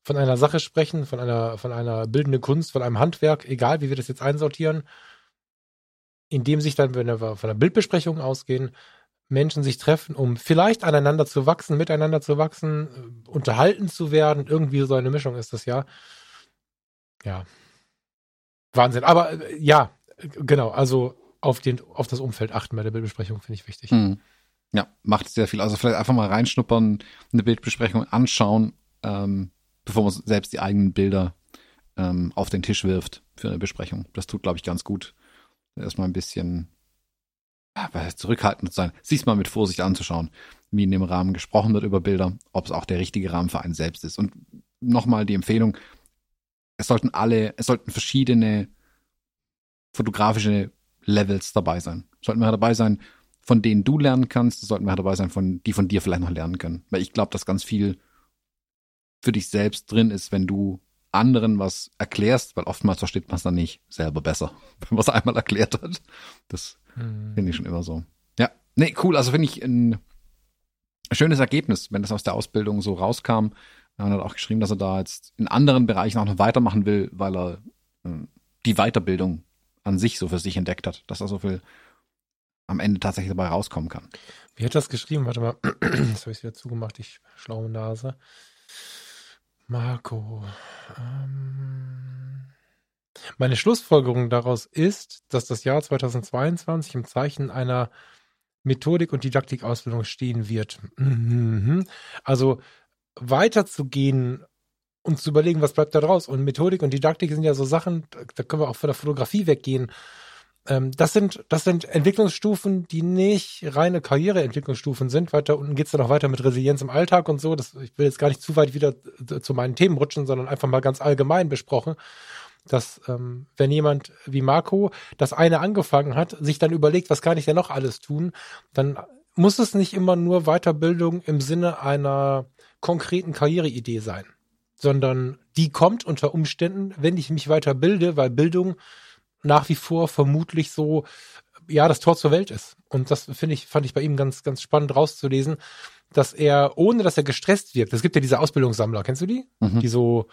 von einer Sache sprechen, von einer, von einer bildenden Kunst, von einem Handwerk, egal wie wir das jetzt einsortieren, in dem sich dann, wenn wir von einer Bildbesprechung ausgehen, Menschen sich treffen, um vielleicht aneinander zu wachsen, miteinander zu wachsen, unterhalten zu werden. Irgendwie so eine Mischung ist das ja. Ja. Wahnsinn. Aber äh, ja, genau. Also auf, den, auf das Umfeld achten bei der Bildbesprechung finde ich wichtig. Mhm. Ja, macht sehr viel. Also vielleicht einfach mal reinschnuppern, eine Bildbesprechung anschauen, ähm, bevor man selbst die eigenen Bilder ähm, auf den Tisch wirft für eine Besprechung. Das tut, glaube ich, ganz gut. Erstmal ein bisschen zurückhaltend sein, sich mal mit Vorsicht anzuschauen, wie in dem Rahmen gesprochen wird über Bilder, ob es auch der richtige Rahmen für einen selbst ist. Und nochmal die Empfehlung, es sollten alle, es sollten verschiedene fotografische Levels dabei sein. Sollten wir dabei sein, von denen du lernen kannst, sollten wir dabei sein, von, die von dir vielleicht noch lernen können. Weil ich glaube, dass ganz viel für dich selbst drin ist, wenn du anderen was erklärst, weil oftmals versteht man es dann nicht selber besser, wenn man es einmal erklärt hat. Das hm. finde ich schon immer so. Ja, nee, cool. Also finde ich ein schönes Ergebnis, wenn das aus der Ausbildung so rauskam. Er hat auch geschrieben, dass er da jetzt in anderen Bereichen auch noch weitermachen will, weil er äh, die Weiterbildung an sich so für sich entdeckt hat, dass er so viel am Ende tatsächlich dabei rauskommen kann. Wie hat das geschrieben? Warte mal, das habe ich wieder zugemacht, ich schlaue Nase. Marco. Ähm, meine Schlussfolgerung daraus ist, dass das Jahr 2022 im Zeichen einer Methodik- und Didaktikausbildung stehen wird. Mhm. Also weiterzugehen und zu überlegen, was bleibt da draus. Und Methodik und Didaktik sind ja so Sachen, da können wir auch von der Fotografie weggehen das sind, das sind Entwicklungsstufen, die nicht reine Karriereentwicklungsstufen sind. Weiter unten geht's dann auch weiter mit Resilienz im Alltag und so. Das, ich will jetzt gar nicht zu weit wieder zu meinen Themen rutschen, sondern einfach mal ganz allgemein besprochen, dass ähm, wenn jemand wie Marco das eine angefangen hat, sich dann überlegt, was kann ich denn noch alles tun, dann muss es nicht immer nur Weiterbildung im Sinne einer konkreten Karriereidee sein, sondern die kommt unter Umständen, wenn ich mich weiterbilde, weil Bildung nach wie vor vermutlich so, ja, das Tor zur Welt ist. Und das finde ich, fand ich bei ihm ganz, ganz spannend rauszulesen, dass er, ohne dass er gestresst wirkt, es gibt ja diese Ausbildungssammler, kennst du die? Mhm. Die so,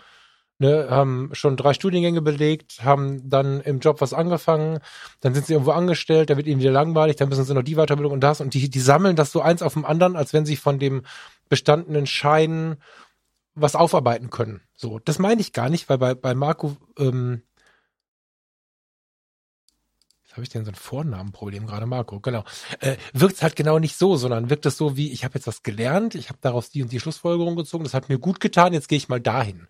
ne, haben schon drei Studiengänge belegt, haben dann im Job was angefangen, dann sind sie irgendwo angestellt, da wird ihnen wieder langweilig, dann müssen sie noch die Weiterbildung und das und die, die sammeln das so eins auf dem anderen, als wenn sie von dem bestandenen Schein was aufarbeiten können. So, das meine ich gar nicht, weil bei, bei Marco ähm, habe ich denn so ein Vornamenproblem gerade, Marco? Genau. Äh, wirkt es halt genau nicht so, sondern wirkt es so wie, ich habe jetzt was gelernt, ich habe daraus die und die Schlussfolgerung gezogen, das hat mir gut getan, jetzt gehe ich mal dahin.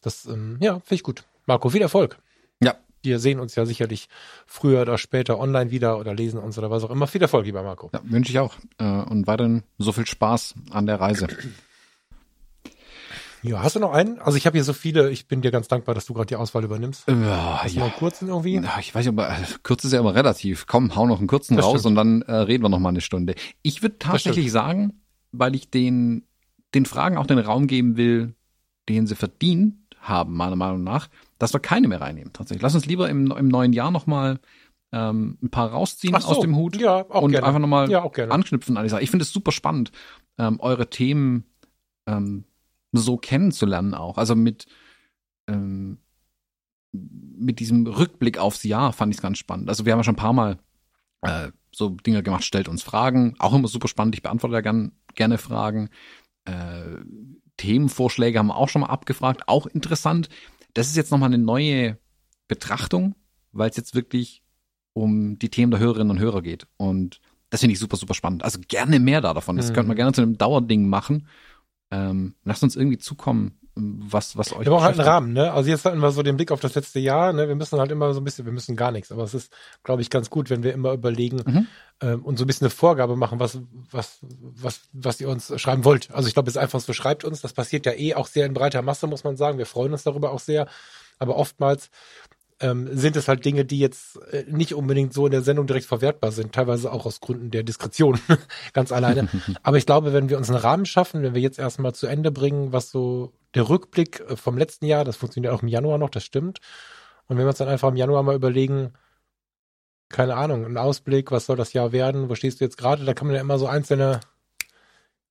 Das, ähm, ja, finde ich gut. Marco, viel Erfolg. Ja. Wir sehen uns ja sicherlich früher oder später online wieder oder lesen uns oder was auch immer. Viel Erfolg, lieber Marco. Ja, wünsche ich auch. Äh, und weiterhin so viel Spaß an der Reise. Ja, hast du noch einen? Also ich habe hier so viele, ich bin dir ganz dankbar, dass du gerade die Auswahl übernimmst. Ja, Hast du ja. noch einen kurzen irgendwie? Ja, ich weiß aber äh, kurz ist ja immer relativ. Komm, hau noch einen kurzen Das raus stimmt. und dann äh, reden wir noch mal eine Stunde. Ich würde tatsächlich sagen, weil ich den, den Fragen auch den Raum geben will, den sie verdient haben, meiner Meinung nach, dass wir keine mehr reinnehmen. Tatsächlich. Lass uns lieber im, im neuen Jahr noch mal ähm, ein paar rausziehen so, aus dem Hut Ja, auch und gerne. einfach noch mal ja, auch gerne. anknüpfen an die Sache. Ich finde es super spannend, ähm, eure Themen ähm, so kennenzulernen auch. Also mit, ähm, mit diesem Rückblick aufs Jahr fand ich es ganz spannend. Also wir haben ja schon ein paar Mal äh, so Dinge gemacht, stellt uns Fragen, auch immer super spannend. Ich beantworte ja gern, gerne Fragen. Äh, Themenvorschläge haben wir auch schon mal abgefragt, auch interessant. Das ist jetzt nochmal eine neue Betrachtung, weil es jetzt wirklich um die Themen der Hörerinnen und Hörer geht. Und das finde ich super, super spannend. Also gerne mehr da davon. Das Mhm. könnte man gerne zu einem Dauerding machen. Ähm, lasst uns irgendwie zukommen, was, was euch Wir brauchen halt einen. Rahmen, ne? Also jetzt hatten wir so den Blick auf das letzte Jahr, ne? Wir müssen halt immer so ein bisschen, wir müssen gar nichts, aber es ist, glaube ich, ganz gut, wenn wir immer überlegen Mhm. ähm, und so ein bisschen eine Vorgabe machen, was, was, was, was ihr uns schreiben wollt. Also ich glaube, es ist einfach so, schreibt uns, das passiert ja eh auch sehr in breiter Masse, muss man sagen. Wir freuen uns darüber auch sehr. Aber oftmals ähm, sind es halt Dinge, die jetzt äh, nicht unbedingt so in der Sendung direkt verwertbar sind, teilweise auch aus Gründen der Diskretion, ganz alleine. Aber ich glaube, wenn wir uns einen Rahmen schaffen, wenn wir jetzt erstmal zu Ende bringen, was so der Rückblick äh, vom letzten Jahr, das funktioniert auch im Januar noch, das stimmt. Und wenn wir uns dann einfach im Januar mal überlegen, keine Ahnung, ein Ausblick, was soll das Jahr werden, wo stehst du jetzt gerade, da kann man ja immer so einzelne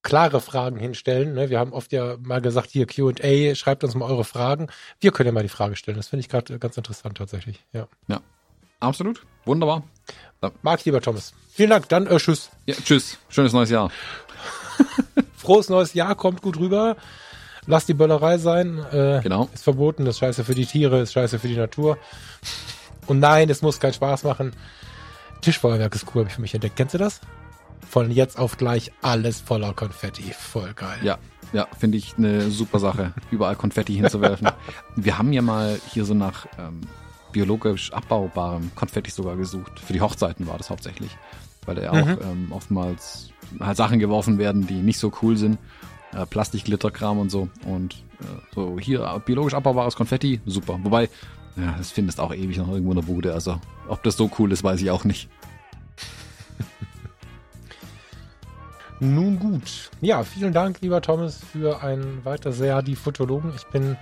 klare Fragen hinstellen. Ne? Wir haben oft ja mal gesagt, hier Q&A, schreibt uns mal eure Fragen. Wir können ja mal die Frage stellen. Das finde ich gerade ganz interessant tatsächlich. Ja. Absolut. Wunderbar. Marc, lieber Thomas. Vielen Dank. Dann äh, tschüss. Ja, tschüss. Schönes neues Jahr. Frohes neues Jahr, kommt gut rüber. Lasst die Böllerei sein. Äh, Genau. Ist verboten, ist scheiße für die Tiere, ist scheiße für die Natur. Und nein, es muss keinen Spaß machen. Tischfeuerwerk ist cool, habe ich für mich entdeckt. Kennst du das? Von jetzt auf gleich alles voller Konfetti. Voll geil. Ja, ja, finde ich eine super Sache, überall Konfetti hinzuwerfen. Wir haben ja mal hier so nach ähm, biologisch abbaubarem Konfetti sogar gesucht. Für die Hochzeiten war das hauptsächlich, weil da ja auch Mhm. ähm, oftmals halt Sachen geworfen werden, die nicht so cool sind. Äh, Plastikglitterkram und so. Und äh, so hier biologisch abbaubares Konfetti, super. Wobei, ja, das findest auch ewig noch irgendwo in der Bude. Also, ob das so cool ist, weiß ich auch nicht. Nun gut. Ja, vielen Dank, lieber Thomas, für ein weiter sehr die Fotologen. Ich bin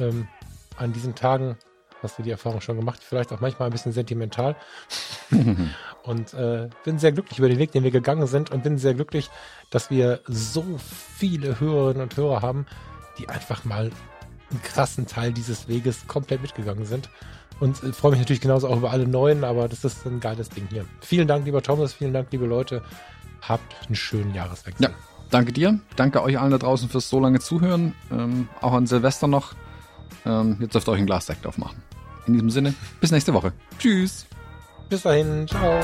ähm, an diesen Tagen, hast du die Erfahrung schon gemacht, vielleicht auch manchmal ein bisschen sentimental. und äh, bin sehr glücklich über den Weg, den wir gegangen sind und bin sehr glücklich, dass wir so viele Hörerinnen und Hörer haben, die einfach mal einen krassen Teil dieses Weges komplett mitgegangen sind. Und äh, freue mich natürlich genauso auch über alle neuen, aber das ist ein geiles Ding hier. Vielen Dank, lieber Thomas, vielen Dank, liebe Leute. Habt einen schönen Jahreswechsel. Ja. Danke dir. Danke euch allen da draußen fürs so lange Zuhören. Ähm, auch an Silvester noch. Ähm, jetzt dürft ihr euch ein Glas Sekt aufmachen. In diesem Sinne, bis nächste Woche. Tschüss. Bis dahin, ciao.